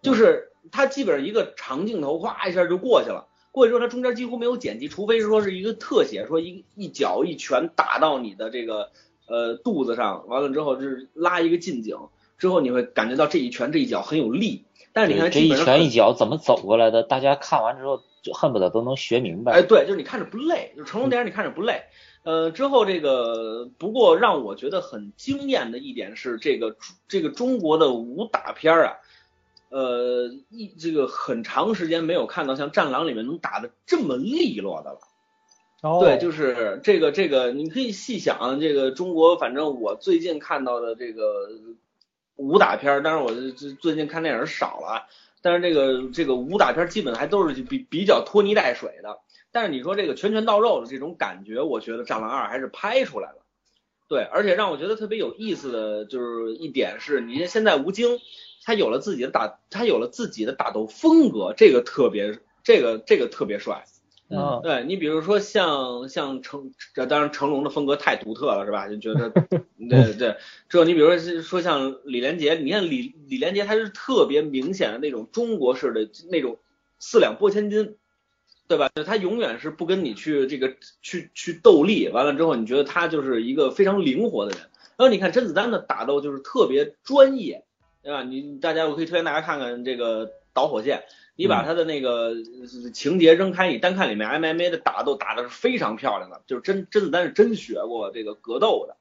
Speaker 1: 就是它基本上一个长镜头，哗一下就过去了。过去之后，它中间几乎没有剪辑，除非是说是一个特写，说一一脚一拳打到你的这个呃肚子上，完了之后就是拉一个近景，之后你会感觉到这一拳这一脚很有力。但是你看，
Speaker 3: 这一拳一脚怎么走过来的？大家看完之后就恨不得都能学明白。
Speaker 1: 哎，对，就是你看着不累，就是成龙电影你看着不累。呃，之后这个不过让我觉得很惊艳的一点是，这个这个中国的武打片儿啊，呃，一这个很长时间没有看到像《战狼》里面能打的这么利落的了。
Speaker 5: 哦，
Speaker 1: 对，就是这个这个，你可以细想，这个中国，反正我最近看到的这个武打片儿，当然我这最近看电影少了，但是这个这个武打片基本还都是比比较拖泥带水的。但是你说这个拳拳到肉的这种感觉，我觉得《战狼二》还是拍出来了。对，而且让我觉得特别有意思的就是一点是，你现在吴京他有了自己的打，他有了自己的打斗风格，这个特别，这个这个特别帅。
Speaker 5: 啊，
Speaker 1: 对你比如说像像成，这当然成龙的风格太独特了，是吧？就觉得，对对。之后你比如说说像李连杰，你看李李连杰他是特别明显的那种中国式的那种四两拨千斤，对吧？就他永远是不跟你去这个去去斗力，完了之后你觉得他就是一个非常灵活的人。然后你看甄子丹的打斗就是特别专业，对吧？你大家我可以推荐大家看看这个导火线。你把他的那个呃情节扔开，你单看里面 MMA 的打斗打的是非常漂亮的，就是甄甄子丹是真学过这个格斗的，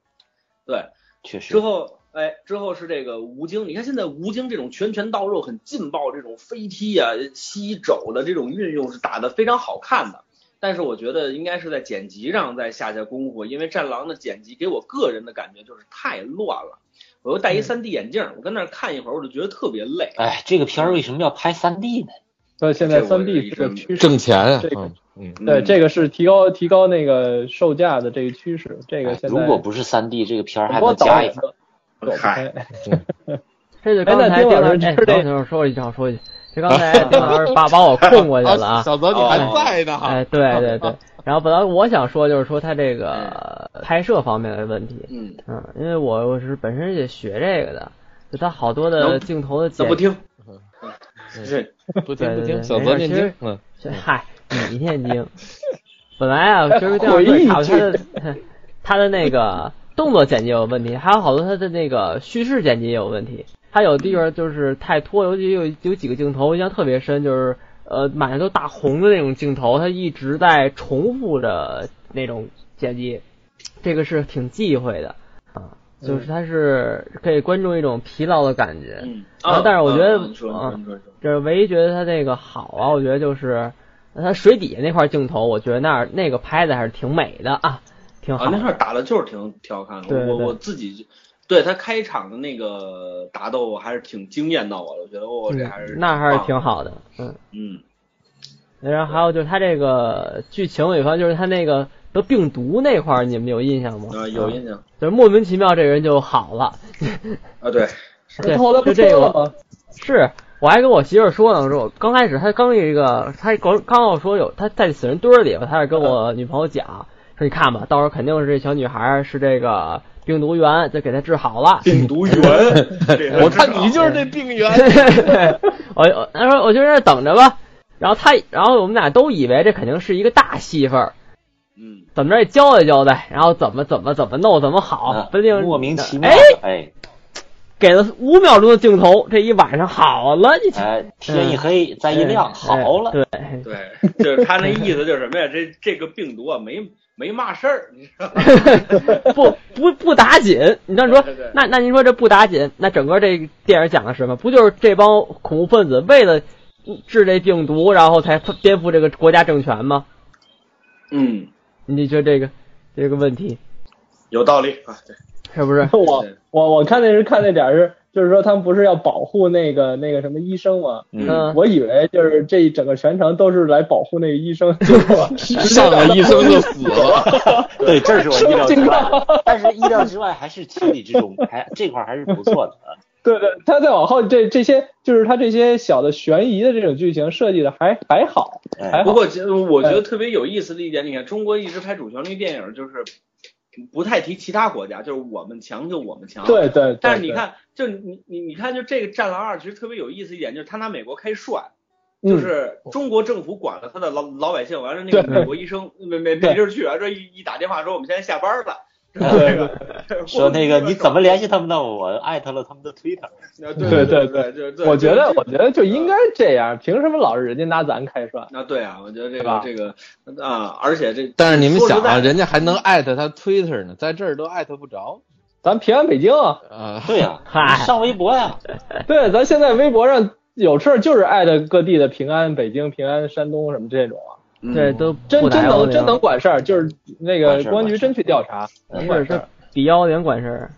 Speaker 1: 对。
Speaker 3: 确实
Speaker 1: 之。后，哎，之后是这个吴京，你看现在吴京这种拳拳到肉、很劲爆这种飞踢啊、吸肘的这种运用是打得非常好看的。但是我觉得应该是在剪辑上再下下功夫，因为《战狼》的剪辑给我个人的感觉就是太乱了。我又戴一 3D 眼镜，我跟那儿看一会儿，我就觉得特别累。
Speaker 3: 哎，这个片儿为什么要拍三 D 呢？
Speaker 5: 所以现在三 D 是个趋势，
Speaker 2: 挣钱啊
Speaker 5: 这，个
Speaker 2: 嗯嗯，
Speaker 5: 对，
Speaker 1: 嗯
Speaker 5: 这个是提高提高那个售价的这个趋势，这个
Speaker 3: 哎
Speaker 5: 现在
Speaker 3: 如果不是三 D，这个片儿还能加一分。
Speaker 5: 演都走不
Speaker 1: 嗨，
Speaker 4: 这就刚才丁老师，
Speaker 5: 丁老师
Speaker 4: 说一句，我说一句，这刚 才丁老师把把我困过去了啊。
Speaker 2: 小泽你还在呢哈，
Speaker 4: 哎，对对对，然后本来我想说就是说他这个拍摄方面的问题，
Speaker 1: 嗯，
Speaker 4: 嗯，因为我我是本身也学这个的，就他好多的镜头的剪
Speaker 1: 咱不，听，
Speaker 4: 嗯。
Speaker 1: 是。
Speaker 2: 不听不听，小泽念经，
Speaker 4: 嗨，你念经。本来啊，就是这样
Speaker 5: 回忆
Speaker 4: 说，他的 他的那个动作剪辑有问题，还有好多他的那个叙事剪辑也有问题。他有地方就是太拖，尤其有有几个镜头印象特别深，就是呃满上都大红的那种镜头，他一直在重复着那种剪辑，这个是挺忌讳的啊，就是它是可以观众一种疲劳的感觉。
Speaker 1: 嗯，
Speaker 4: 然后但是我觉得
Speaker 1: 啊你说
Speaker 4: 啊
Speaker 1: 你说你说你说。
Speaker 4: 就是唯一觉得它这个好啊，我觉得就是它水底下那块镜头，我觉得那儿那个拍的还是挺美的啊，挺好
Speaker 1: 啊，那块儿打的就是挺挺好看的，
Speaker 4: 对对
Speaker 1: 我我自己就对他开场的那个打斗还是挺惊艳到我了，我觉得我这还是
Speaker 4: 嗯那还是挺好的，嗯。
Speaker 1: 嗯
Speaker 4: 然后还有就是他这个剧情里头就是他那个得病毒那块儿，你们有印象吗？
Speaker 1: 啊有印象
Speaker 4: 就是莫名其妙这人就好了，
Speaker 1: 啊对
Speaker 4: 对，
Speaker 5: 后来不
Speaker 4: 就这个
Speaker 5: 吗？
Speaker 4: 是，我还跟我媳妇儿说呢，我说我刚开始他刚这个，他刚刚要说有他在死人堆儿里吧，他是跟我女朋友讲，说你看吧，到时候肯定是这小女孩儿是这个病毒源，就给他治好了。
Speaker 1: 病毒源，
Speaker 2: 我看你就是这病源，
Speaker 4: 我我他说我就在这等着吧，然后他然后我们俩都以为这肯定是一个大戏份儿，
Speaker 1: 嗯。
Speaker 4: 怎么着也交代交代，然后怎么怎么怎么弄怎么好
Speaker 3: 啊，
Speaker 4: 不定
Speaker 3: 莫名其妙
Speaker 4: 哎，
Speaker 3: 的，哎。
Speaker 4: 给了五秒钟的镜头，这一晚上好了，你瞧
Speaker 3: 哎，天一黑再一亮，好了。
Speaker 4: 对，
Speaker 1: 对，就是他那意思就是什么呀？这这个病毒啊没没嘛事儿，你知道吗？
Speaker 4: 不不不打紧，你这么说那那您说这不打紧，那整个这电影讲的是什么？不就是这帮恐怖分子为了治这病毒，然后才颠覆这个国家政权吗？
Speaker 1: 嗯，
Speaker 4: 你你觉得这个这个问题
Speaker 1: 有道理啊，对，
Speaker 4: 是不是？
Speaker 5: 我我我看那是看那点儿是，就是说他们不是要保护那个那个什么医生吗？
Speaker 4: 嗯，
Speaker 5: 我以为就是这一整个全程都是来保护那个医生，结果
Speaker 2: 上来医生就死了。
Speaker 3: 对，这是我意料之外。但是意料之外还是情理之中，还这块儿还是不错的。啊
Speaker 5: 对对，他再往后这这些就是他这些小的悬疑的这种剧情设计的还还好，还。
Speaker 1: 不过其实我觉得特别有意思的一点，你看中国一直拍主旋律电影，就是不太提其他国家，就是我们强就我们强。
Speaker 5: 对对，对对。
Speaker 1: 但是你看，就你你你看，就这个《战狼二》其实特别有意思一点，就是他拿美国开涮，就
Speaker 5: 嗯
Speaker 1: 是中国政府管了他的老老百姓，完了那个美国医生没没没地儿去完说一一打电话说我们现在下班了，
Speaker 3: 说那个你怎么联系他们的？我艾特了他们的 Twitter。
Speaker 1: 对
Speaker 5: 对
Speaker 1: 对
Speaker 5: 对
Speaker 1: 对对，
Speaker 5: 我觉得我觉得就应该这样，凭什么老是人家拿咱开涮？
Speaker 1: 那对啊，我觉得这个这个啊，而且这
Speaker 2: 但是你们想啊，人家还能艾特他 Twitter 呢，在这儿都艾特不着
Speaker 5: 咱平安北京啊，
Speaker 2: 啊。
Speaker 3: 对呀、上微博呀。
Speaker 5: 对，咱现在微博上有事儿就是艾特各地的平安北京、平安山东什么这种啊，
Speaker 1: 嗯
Speaker 4: 这都
Speaker 5: 真真能真能管事儿，就是那个公安局真去调查，能管事儿。
Speaker 4: 比幺零管事儿。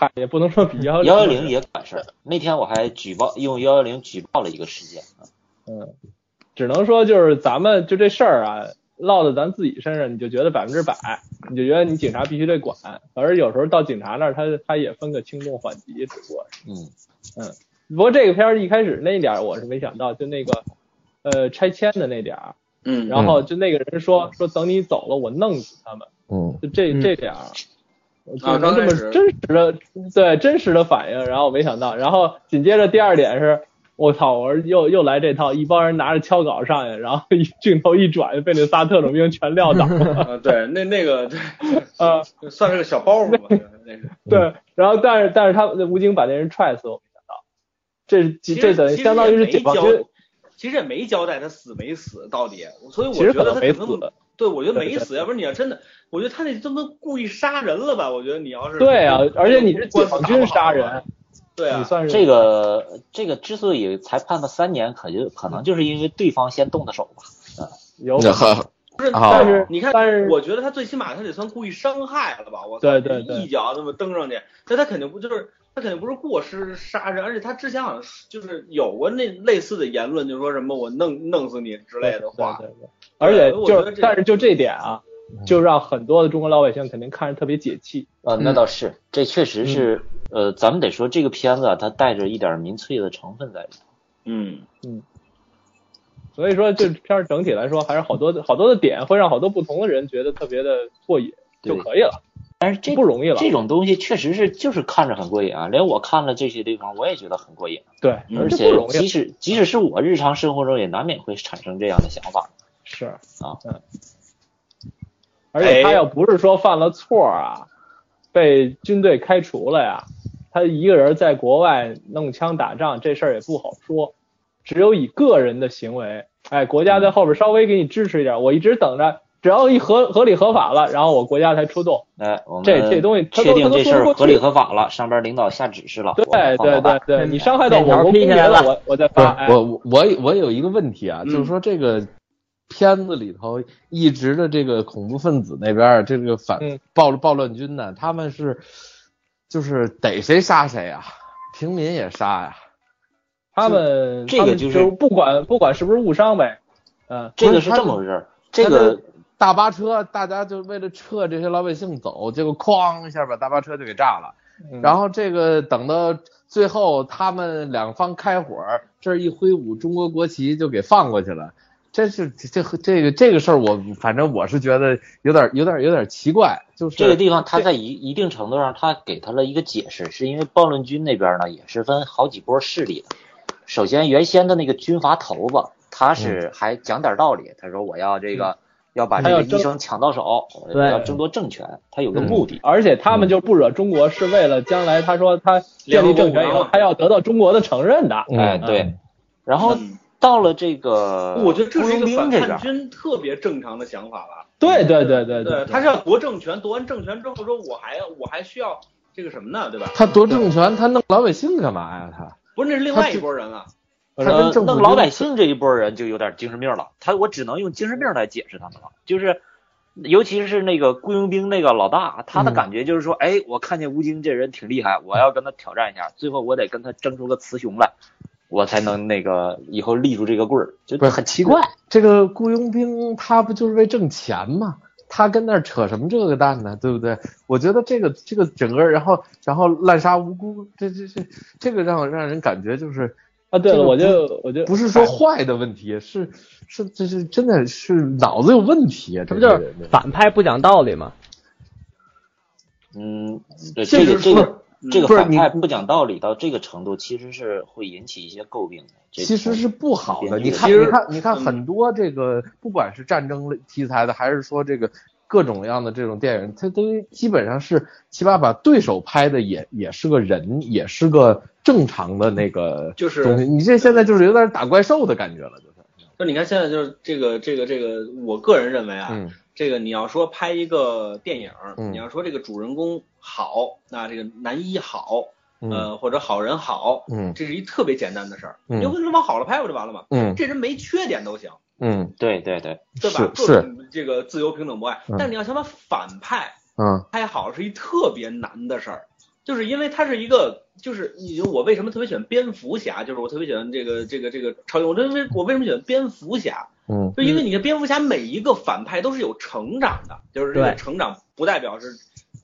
Speaker 5: 嗨，也不能说比幺
Speaker 3: 幺幺零也管事儿。那天我还举报用幺幺零举报了一个事件。
Speaker 5: 嗯，只能说就是咱们就这事儿啊，落到咱自己身上，你就觉得百分之百，你就觉得你警察必须得管，而有时候到警察那儿，他他也分个轻重缓急，只不过是。
Speaker 3: 嗯，
Speaker 5: 不过这个片儿一开始那一点儿我是没想到，就那个呃拆迁的那点儿，
Speaker 1: 嗯，
Speaker 5: 然后就那个人说说等你走了我弄死他们，
Speaker 2: 嗯，
Speaker 5: 就这
Speaker 4: 嗯。
Speaker 5: 这点儿。能这么真实的对真实的反应，然后我没想到，然后紧接着第二点是，我操，我说又又来这套，一帮人拿着锹镐上去，然后一镜头一转，被那仨特种兵全撂倒了，
Speaker 1: 啊对，那那个对，
Speaker 5: 啊，
Speaker 1: 算是个小包袱吧，那个。
Speaker 5: 对，然后但是但是他吴京把那人踹死，我没想到，这这等于相当于是解放军，
Speaker 1: 其实也没交代他死没死到底，所以我
Speaker 5: 其实可
Speaker 1: 觉得他
Speaker 5: 能没死
Speaker 1: 可能，对，我觉得没死，要不然你要真的，我觉得他那都能故意杀人了吧？我觉得你要是
Speaker 5: 对啊，而且你是解
Speaker 1: 官
Speaker 5: 放军杀人，
Speaker 1: 对啊，
Speaker 5: 算是
Speaker 3: 这个这个之所以才判了三年，可就可能就是因为对方先动的手吧。
Speaker 5: 有
Speaker 2: 那呵
Speaker 1: 不是，
Speaker 2: 啊
Speaker 5: 但是
Speaker 1: 你看，
Speaker 5: 但是
Speaker 1: 我觉得他最起码他得算故意伤害了吧？我操
Speaker 5: 对对对
Speaker 1: 一脚那么蹬上去，那他肯定不就是他肯定不是过失杀人，而且他之前好像就是有过那类似的言论，就说什么我弄弄死你之类的话
Speaker 5: 对。对对，而且就
Speaker 1: 我觉得这
Speaker 5: 但是就这点啊，就让很多的中国老百姓肯定看着特别解气。
Speaker 3: 呃，那倒是，这确实是，呃，咱们得说这个片子啊，它带着一点民粹的成分在里头。
Speaker 1: 嗯嗯，
Speaker 5: 所以说，这片儿整体来说还是好多的好多的点会让好多不同的人觉得特别的过瘾就可以了，
Speaker 3: 但是这
Speaker 5: 不容易了。
Speaker 3: 这种东西确实是就是看着很过瘾啊，连我看了这些地方我也觉得很过瘾，
Speaker 5: 对，
Speaker 1: 嗯
Speaker 3: 而且即使即使是我日常生活中也难免会产生这样的想法。
Speaker 5: 是
Speaker 3: 啊，
Speaker 5: 嗯，而且他
Speaker 1: 哎
Speaker 5: 要不是说犯了错啊，被军队开除了呀，他一个人在国外弄枪打仗这事儿也不好说，只有以个人的行为，哎，国家在后边稍微给你支持一点，我一直等着，只要一合合理合法了，然后我国家才出动。
Speaker 3: 哎，我们
Speaker 5: 这这东西
Speaker 3: 确定这事儿合理合法了，上边领导下指示了，
Speaker 5: 对对对对，你伤害到我国公民了，我我再发。哎
Speaker 2: 我我我我有一个问题啊，
Speaker 1: 嗯
Speaker 2: 就是说这个片子里头一直的这个恐怖分子那边儿，这个反
Speaker 5: 嗯
Speaker 2: 暴暴乱军呢，他们是就是逮谁杀谁啊，平民也杀呀。
Speaker 5: 他们他们
Speaker 3: 这个就是
Speaker 5: 就不管不管是不是误伤呗，嗯，
Speaker 3: 这个是这么回事儿，这个
Speaker 2: 大巴车，大家就为了撤这些老百姓走，结果哐一下把大巴车就给炸了。
Speaker 5: 嗯
Speaker 2: 然后这个等到最后他们两方开火，这儿一挥舞中国国旗就给放过去了。这是这这这个这个事儿，我反正我是觉得有点有点有点奇怪，就是
Speaker 3: 这个地方，他在一一定程度上，他给他了一个解释，是因为暴乱军那边呢也是分好几波势力的。首先，原先的那个军阀头子，他是还讲点道理，他说我要这个要把这个医生抢到手，我
Speaker 4: 对
Speaker 3: 要争夺政权，他有个目的。
Speaker 5: 而且他们就不惹中国，是为了将来他说他建立政权以后，他要得到中国的承认的。
Speaker 2: 嗯
Speaker 3: 哎，对。然后
Speaker 1: 嗯
Speaker 3: 到了这个
Speaker 1: 我觉得这
Speaker 3: 雇佣
Speaker 1: 是一个反
Speaker 3: 兵，
Speaker 1: 叛军特别正常的想法吧。
Speaker 5: 对对对对
Speaker 1: 对，他是要夺政权，夺完政权之后说，我还我还需要这个什么呢？对吧？
Speaker 2: 他夺政权，他弄老百姓干嘛呀？他
Speaker 1: 不是，那是另外一拨人了。
Speaker 2: 他跟
Speaker 3: 呃
Speaker 2: 政府军
Speaker 3: 弄老百姓这一波人就有点精神病了，他我只能用精神病来解释他们了，就是尤其是那个雇佣兵那个老大，他的
Speaker 2: 嗯
Speaker 3: 感觉就是说，哎，我看见吴京这人挺厉害，我要跟他挑战一下，最后我得跟他争出个雌雄来，我才能那个以后立住这个棍儿，就
Speaker 2: 不是
Speaker 3: 很奇怪。
Speaker 2: 这个雇佣兵他不就是为挣钱吗？他跟那儿扯什么这个蛋呢？对不对？我觉得这个这个整个，然后然后滥杀无辜，这这这这个让让人感觉就是
Speaker 5: 啊，对了，我就我就
Speaker 2: 不是说坏的问题，是是这是真的是脑子有问题啊！
Speaker 4: 这不就是反派不讲道理吗？
Speaker 3: 嗯，对
Speaker 2: 这
Speaker 3: 这个这个这个反派不讲道理到这个程度，其实是会引起一些诟病的。
Speaker 2: 其实是不好的。你看，你看，你看
Speaker 1: 嗯
Speaker 2: 很多这个，不管是战争类题材的，还是说这个各种各样的这种电影，它都基本上是起码把对手拍的也也是个人，也是个正常的那个
Speaker 1: 就是
Speaker 2: 东西。你这现在就是有点打怪兽的感觉了，就是。
Speaker 1: 就你看现在就是这个这个这个，我个人认为啊，
Speaker 2: 嗯
Speaker 1: 这个你要说拍一个电影，
Speaker 2: 嗯
Speaker 1: 你要说这个主人公好，那这个男一好，或者好人好，
Speaker 2: 嗯
Speaker 1: 这是一特别简单的事儿，
Speaker 2: 嗯
Speaker 1: 你就跟他往好了拍不就完了吗？
Speaker 2: 嗯
Speaker 1: 这人没缺点都行，
Speaker 2: 嗯。
Speaker 3: 对对对，
Speaker 1: 对吧？
Speaker 2: 是
Speaker 1: 这个自由平等博爱
Speaker 2: 嗯，
Speaker 1: 但你要想把反派
Speaker 2: 嗯。
Speaker 1: 拍好是一特别难的事儿，就是因为他是一个，就是你我为什么特别喜欢蝙蝠侠，就是我特别喜欢这个这个这个超英，我认为我为什么喜欢蝙蝠侠，
Speaker 2: 嗯。
Speaker 1: 就因为你的蝙蝠侠每一个反派都是有成长的，就是这个
Speaker 4: 对。
Speaker 1: 成长不代表是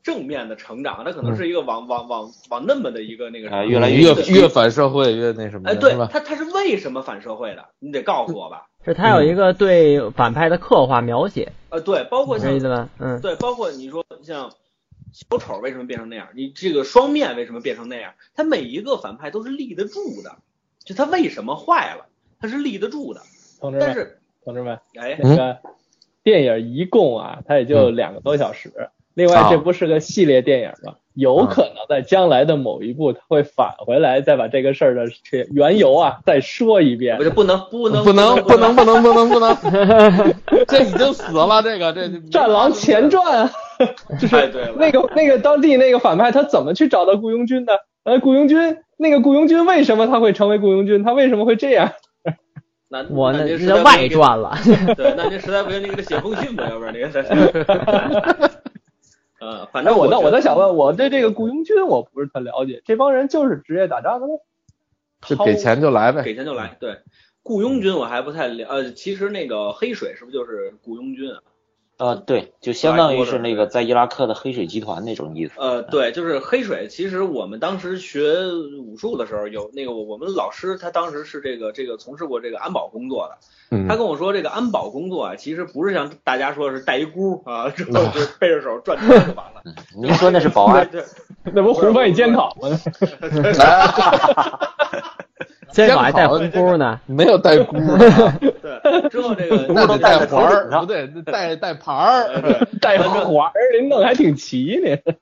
Speaker 1: 正面的成长，它可能是一个往往往往那么的一个那个什么
Speaker 3: 啊越来
Speaker 2: 越
Speaker 3: 越
Speaker 2: 越反社会越那什么
Speaker 1: 哎，对？他他是为什么反社会的？你得告诉我吧。
Speaker 4: 是他有一个对反派的刻画描写，
Speaker 1: 呃，对，包括像
Speaker 4: 是意思吧？嗯，
Speaker 1: 对，包括你说像小丑为什么变成那样，你这个双面为什么变成那样？他每一个反派都是立得住的，就他为什么坏了，他是立得住的。
Speaker 5: 同志们，
Speaker 1: 但是，
Speaker 5: 同志们，
Speaker 1: 哎，
Speaker 5: 那个电影一共啊，它也就两个多小时。另外，
Speaker 2: 啊
Speaker 5: 这不是个系列电影吗？有可能在将来的某一部，他会返回来，再把这个事儿的这缘由啊再说一遍
Speaker 1: 不。是不能不能
Speaker 2: 不能不能不能不能不能，这已经死了，这个这《
Speaker 5: 战狼前传》啊，就是那个那个当地那个反派，他怎么去找到雇佣军的？呃，雇佣军那个雇佣军为什么他会成为雇佣军？他为什么会这样？
Speaker 1: 那
Speaker 4: 我那
Speaker 1: 那您
Speaker 4: 这叫外
Speaker 1: 实在不行给
Speaker 4: 传了。
Speaker 1: 对，那您实在不行，你给他写封信吧，要不然你给他。呃，反
Speaker 5: 正我那
Speaker 1: 正觉得
Speaker 5: 我在想问，我对这个雇佣军我不是特了解，这帮人就是职业打仗的吗？
Speaker 2: 就给钱就来呗。
Speaker 1: 给钱就来。对，雇佣军我还不太了，呃，其实那个黑水是不是就是雇佣军啊？
Speaker 3: 呃，对，就相当于是那个在伊拉克的黑水集团那种意思。
Speaker 1: 呃，对，就是黑水。其实我们当时学武术的时候，有那个我我们老师他当时是这个这个从事过这个安保工作的。
Speaker 2: 嗯
Speaker 1: 他跟我说，这个安保工作啊，其实不是像大家说是带一箍啊，之后就背着手转圈就完了。
Speaker 3: 您说那是保安，
Speaker 1: 对，
Speaker 5: 那不胡翻译监考吗？
Speaker 4: 监考还带红箍呢，
Speaker 2: 没有带箍的，
Speaker 1: 对，之后这个
Speaker 2: 那得带环儿，不对，带带牌儿。
Speaker 5: 带环儿，您弄还挺齐呢。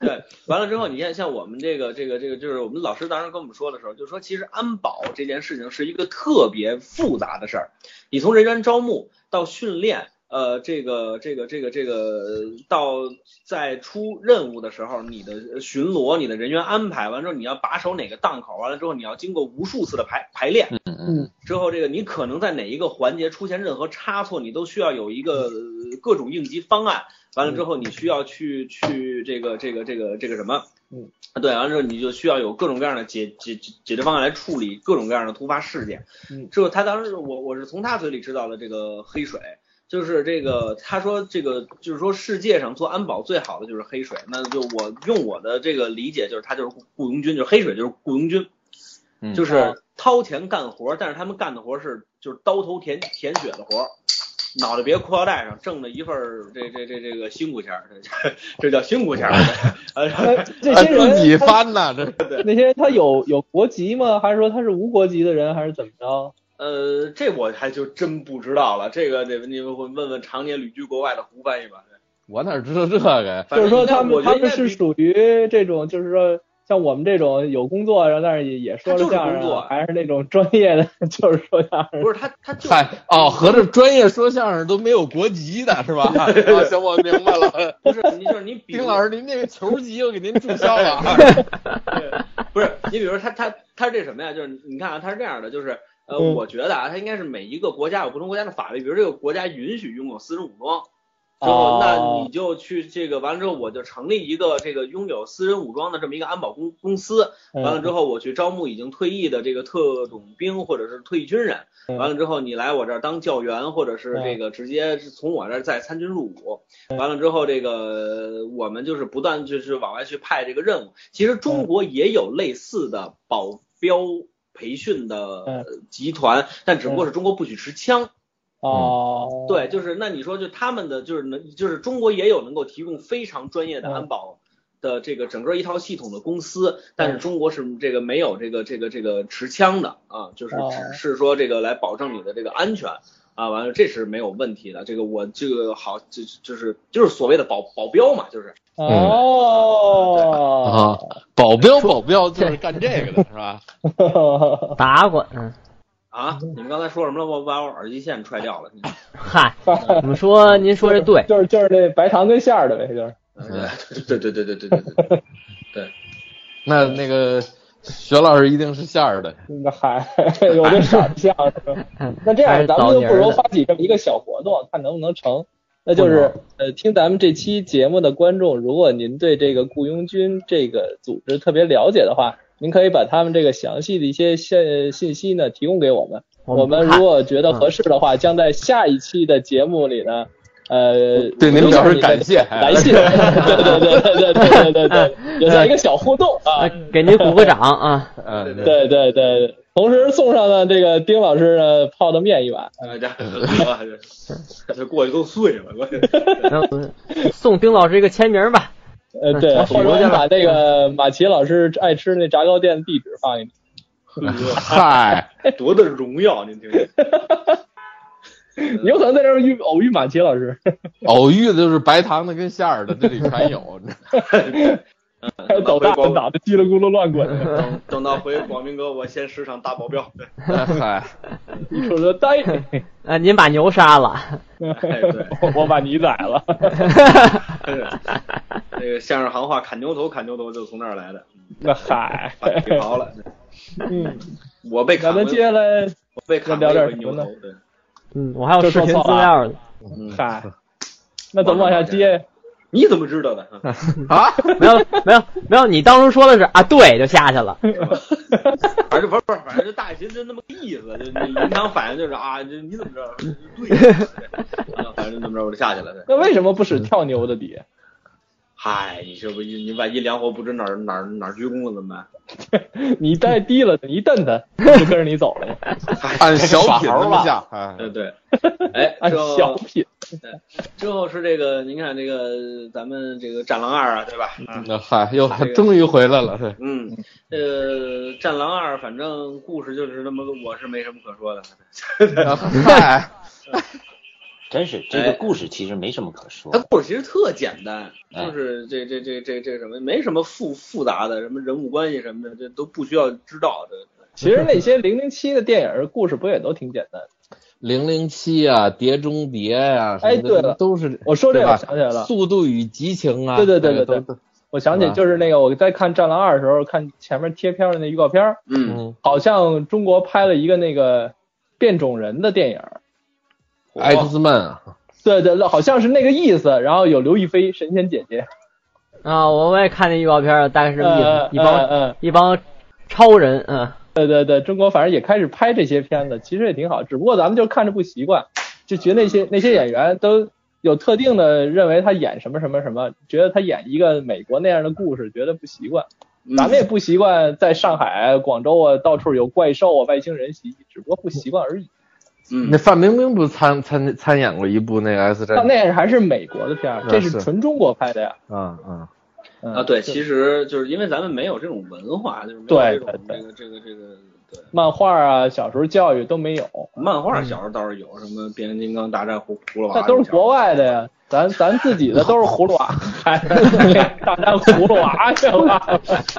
Speaker 1: 对，完了之后，你看，像我们这个这个这个，就是我们老师当时跟我们说的时候，就说其实安保这件事情是一个特别复杂的事儿，你从人员招募到训练，呃，这个这个这个这个到在出任务的时候，你的巡逻、你的人员安排，完了之后你要把守哪个档口，完了之后你要经过无数次的排排练，
Speaker 3: 嗯嗯，
Speaker 1: 之后，这个你可能在哪一个环节出现任何差错，你都需要有一个呃各种应急方案。完了之后，你需要去去这个这个这个这个什么，
Speaker 5: 嗯，
Speaker 1: 对，完了之后你就需要有各种各样的解解解解决方案来处理各种各样的突发事件。
Speaker 5: 嗯
Speaker 1: 之后他当时我我是从他嘴里知道的这个黑水。就是这个，他说这个就是说世界上做安保最好的就是黑水，那就我用我的这个理解，就是他就是雇雇佣军，就是黑水就是雇佣军，
Speaker 3: 嗯
Speaker 1: 就是掏钱干活，但是他们干的活是就是刀头舔舔血的活，脑袋别裤腰带上，挣了一份儿这这这这个辛苦钱儿，这 这叫辛苦钱
Speaker 5: 这
Speaker 2: 哎
Speaker 5: 些人
Speaker 2: 自己
Speaker 5: 他
Speaker 2: 翻呐，这
Speaker 5: 那些人他有有国籍吗？还是说他是无国籍的人，还是怎么着？
Speaker 1: 呃，这我还就真不知道了，这个得你们会问问常年旅居国外的胡翻译吧。
Speaker 2: 我哪知道这个呀？
Speaker 5: 就是说他们他们是属于这种，就是说像我们这种有工作，然后但是也也说相声
Speaker 1: 工作
Speaker 5: 啊，还是那种专业的，就是说相声。
Speaker 1: 不是他他就
Speaker 2: 嗨，哦，合着专业说相声都没有国籍的是吧？啊，行，我明白了。
Speaker 1: 不是你就是你比
Speaker 2: 丁老师，您那个球籍我给您注销了啊。
Speaker 1: 对，不是你比如说他他他是这什么呀？就是你看啊，他是这样的，就是呃，
Speaker 5: 嗯
Speaker 1: 我觉得啊，它应该是每一个国家有不同国家的法律，比如这个国家允许拥有私人武装，之后，
Speaker 5: 哦
Speaker 1: 那你就去这个完了之后，我就成立一个这个拥有私人武装的这么一个安保公公司。
Speaker 5: 嗯
Speaker 1: 完了之后，我去招募已经退役的这个特种兵或者是退役军人。
Speaker 5: 嗯
Speaker 1: 完了之后，你来我这儿当教员，或者是这个直接是从我这儿再参军入伍。
Speaker 5: 嗯
Speaker 1: 完了之后，这个我们就是不断就是往外去派这个任务。其实
Speaker 5: 嗯
Speaker 1: 中国也有类似的保镖培训的
Speaker 5: 嗯。
Speaker 1: 集团，但只不过是中国不许持枪。
Speaker 5: 哦，
Speaker 1: 对，就是那你说就他们的就是能就是中国也有能够提供非常专业的
Speaker 5: 嗯。
Speaker 1: 安保的这个整个一套系统的公司，但是中国是这个没有这个这个这个持枪的啊，就是
Speaker 5: 哦。
Speaker 1: 只是说这个来保证你的这个安全。啊，完了，这是没有问题的。这个我这个好，就就是就是所谓的保保镖嘛，就是
Speaker 5: 哦，
Speaker 2: 啊，保镖保镖就是干这个的 是吧？
Speaker 4: 打滚，嗯，
Speaker 1: 啊，你们刚才说什么了？我把我耳机线踹掉了。
Speaker 4: 嗨，你们说您说这对，
Speaker 5: 就是就是那白糖跟馅儿的呗，就是。
Speaker 1: 对对对对对对对对。
Speaker 2: 那那个薛老师一定是馅儿的，
Speaker 5: 那嗨，有的色儿像是吧？那这样，咱们就不如发起这么一个小活动，看能不能成。那就是呃，听咱们这期节目的观众，如果您对这个雇佣军这个组织特别了解的话，您可以把他们这个详细的一些信信息呢提供给我们。我们如果觉得合适的话，将在下一期的节目里呢。呃，
Speaker 2: 对您表示感谢，
Speaker 5: 感谢，对对对对对对对对，也算一个小互动啊，
Speaker 4: 给您鼓个掌啊，
Speaker 2: 嗯，
Speaker 5: 对对对，同时送上了这个丁老师呢泡的面一碗，
Speaker 1: 哎，这这过去都碎了，过去。
Speaker 4: 送丁老师一个签名吧，
Speaker 5: 呃，对，或者我把那个马奇老师爱吃那炸糕店的地址发给你。
Speaker 2: 嗨，
Speaker 1: 多大荣耀，您听听。
Speaker 5: 有可能在这儿遇偶遇马奇老师，
Speaker 2: 偶遇的就是白糖的跟馅儿的，这里全有。
Speaker 5: 走大滚打的叽里咕噜乱滚。
Speaker 1: 等等到回广明哥，我先试上大保镖。
Speaker 2: 嗨，
Speaker 5: 你瞅着呆，
Speaker 4: 啊，您把牛杀了，
Speaker 1: 哎，对，
Speaker 5: 我把你宰了。
Speaker 1: 那个相声行话，砍牛头，砍牛头就从那儿来的。
Speaker 5: 那嗨，
Speaker 1: 把皮刨了。
Speaker 5: 嗯，
Speaker 1: 我被砍
Speaker 5: 咱接下来
Speaker 1: 我被砍过一回牛头。对，
Speaker 4: 嗯，我还有视频资料呢。
Speaker 5: 嗨，那怎么往下接？
Speaker 1: 你怎么知道的？
Speaker 2: 啊，
Speaker 4: 没有没有没有，你当时说的是啊，对，就下去了。
Speaker 1: 反正不是不是，反正就大秦就那么个意思，就你临场反应就是啊，这你怎么知道？对，反正就这么着我就下去了。
Speaker 5: 那为什么不使跳牛的底？
Speaker 1: 嗨，你这不你你万一凉活不知哪儿哪儿哪儿鞠躬了怎么办？
Speaker 5: 你带低了，你一蹬他，就跟着你走了。
Speaker 2: 按小品那么下，哎，
Speaker 1: 对对，哎，
Speaker 5: 按小品。
Speaker 1: 之后是这个，您看这个咱们这个《战狼二》啊，对吧？
Speaker 2: 那嗨，又终于回来了，对，
Speaker 1: 嗯，这个《战狼二》反正故事就是那么个，我是没什么可说的。
Speaker 2: 嗨，
Speaker 3: 真是这个故事其实没什么可说。
Speaker 1: 它故事其实特简单，
Speaker 3: 哎
Speaker 1: 就是这这这这这什么，没什么复复杂的，什么人物关系什么的，这都不需要知道的。
Speaker 5: 其实那些零零七的电影故事不也都挺简单？
Speaker 2: 零零七啊，碟中谍呀，
Speaker 5: 哎对了
Speaker 2: 都是
Speaker 5: 我说这个想起来了，
Speaker 2: 速度与激情啊，
Speaker 5: 对对对对对我想起就是那个我在看《战狼二》的时候，看前面贴片的那预告片儿，
Speaker 1: 嗯，
Speaker 2: 嗯，
Speaker 5: 好像中国拍了一个那个变种人的电影，
Speaker 2: X Men 啊，
Speaker 5: 对对对，好像是那个意思。然后有刘亦菲神仙姐姐，
Speaker 4: 啊，我我也看那预告片了，大概是这么意
Speaker 5: 嗯
Speaker 4: 思，一帮
Speaker 5: 嗯，
Speaker 4: 一帮超人，嗯，
Speaker 5: 对对对，中国反正也开始拍这些片子，其实也挺好，只不过咱们就看着不习惯，就觉得那些那些演员都有特定的认为他演什么什么什么，觉得他演一个美国那样的故事，觉得不习惯。咱们也不习惯在上海、广州啊，到处有怪兽啊、外星人袭击，只不过不习惯而已。
Speaker 1: 嗯。
Speaker 2: 那范冰冰不参参参演过一部那个 S 战？
Speaker 5: 但那还是美国的片儿，这是
Speaker 2: 是。
Speaker 5: 纯中国拍的呀。
Speaker 2: 啊啊，
Speaker 5: 嗯
Speaker 1: 啊，对，其实就是因为咱们没有这种文化，就是没有
Speaker 5: 对
Speaker 1: 这种
Speaker 5: 对
Speaker 1: 这个这个这个对。
Speaker 5: 漫画啊，小时候教育都没有，
Speaker 1: 漫画小时候倒是有什么变形金刚大战葫葫芦娃，
Speaker 5: 那都是国外的呀。咱咱自己的都是葫芦娃，还大战葫芦娃去了。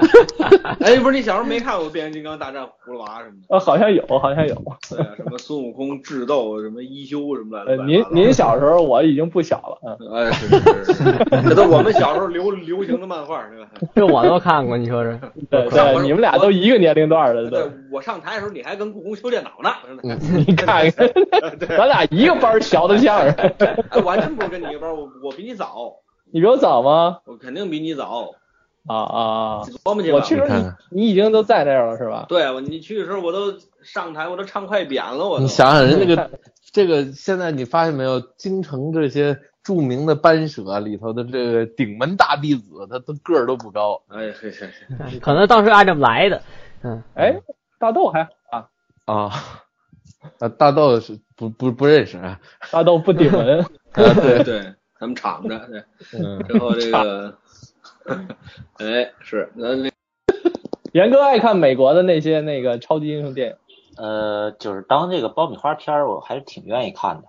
Speaker 1: 哎，不是你小时候没看过变形金刚大战葫芦娃什么的？
Speaker 5: 呃，好像有，好像有。
Speaker 1: 对啊，什么孙悟空智斗，什么一休什么
Speaker 5: 呃，
Speaker 1: 的。
Speaker 5: 您您小时候我已经不小了，嗯，
Speaker 1: 哎，是是是是，这都我们小时候流流行的漫画，对吧？
Speaker 4: 这我都看过，你说这，
Speaker 5: 对对，你们俩都一个年龄段的，
Speaker 1: 对
Speaker 5: 对，，
Speaker 1: 我上台的时候你还跟故宫修电脑呢，
Speaker 5: 你看看，咱俩一个班儿学的相声。
Speaker 1: 哎，我还真不是跟你一个班，我我比你早，
Speaker 5: 你比我早吗？
Speaker 1: 我肯定比你早。
Speaker 5: 啊啊！
Speaker 1: 琢磨去吧。
Speaker 5: 我去时候你你已经都在那儿了是吧？
Speaker 1: 对，我你去的时候我都上台，我都唱快扁了，我。
Speaker 2: 你想想人这个 这个，现在你发现没有，京城这些著名的班舍里头的这个顶门大弟子，他都个儿都不高。
Speaker 1: 哎是是是，
Speaker 4: 可能当时按这么来的。嗯，
Speaker 5: 哎，大豆还好啊
Speaker 2: 啊啊，大豆是不不不认识啊，
Speaker 5: 大豆不顶门。
Speaker 2: 啊 对
Speaker 1: 对，咱们敞着对，
Speaker 2: 嗯，
Speaker 1: 然后这个，哎是那那
Speaker 5: 严哥爱看美国的那些那个超级英雄电影
Speaker 3: 呃，就是当这个爆米花片儿，我还是挺愿意看的。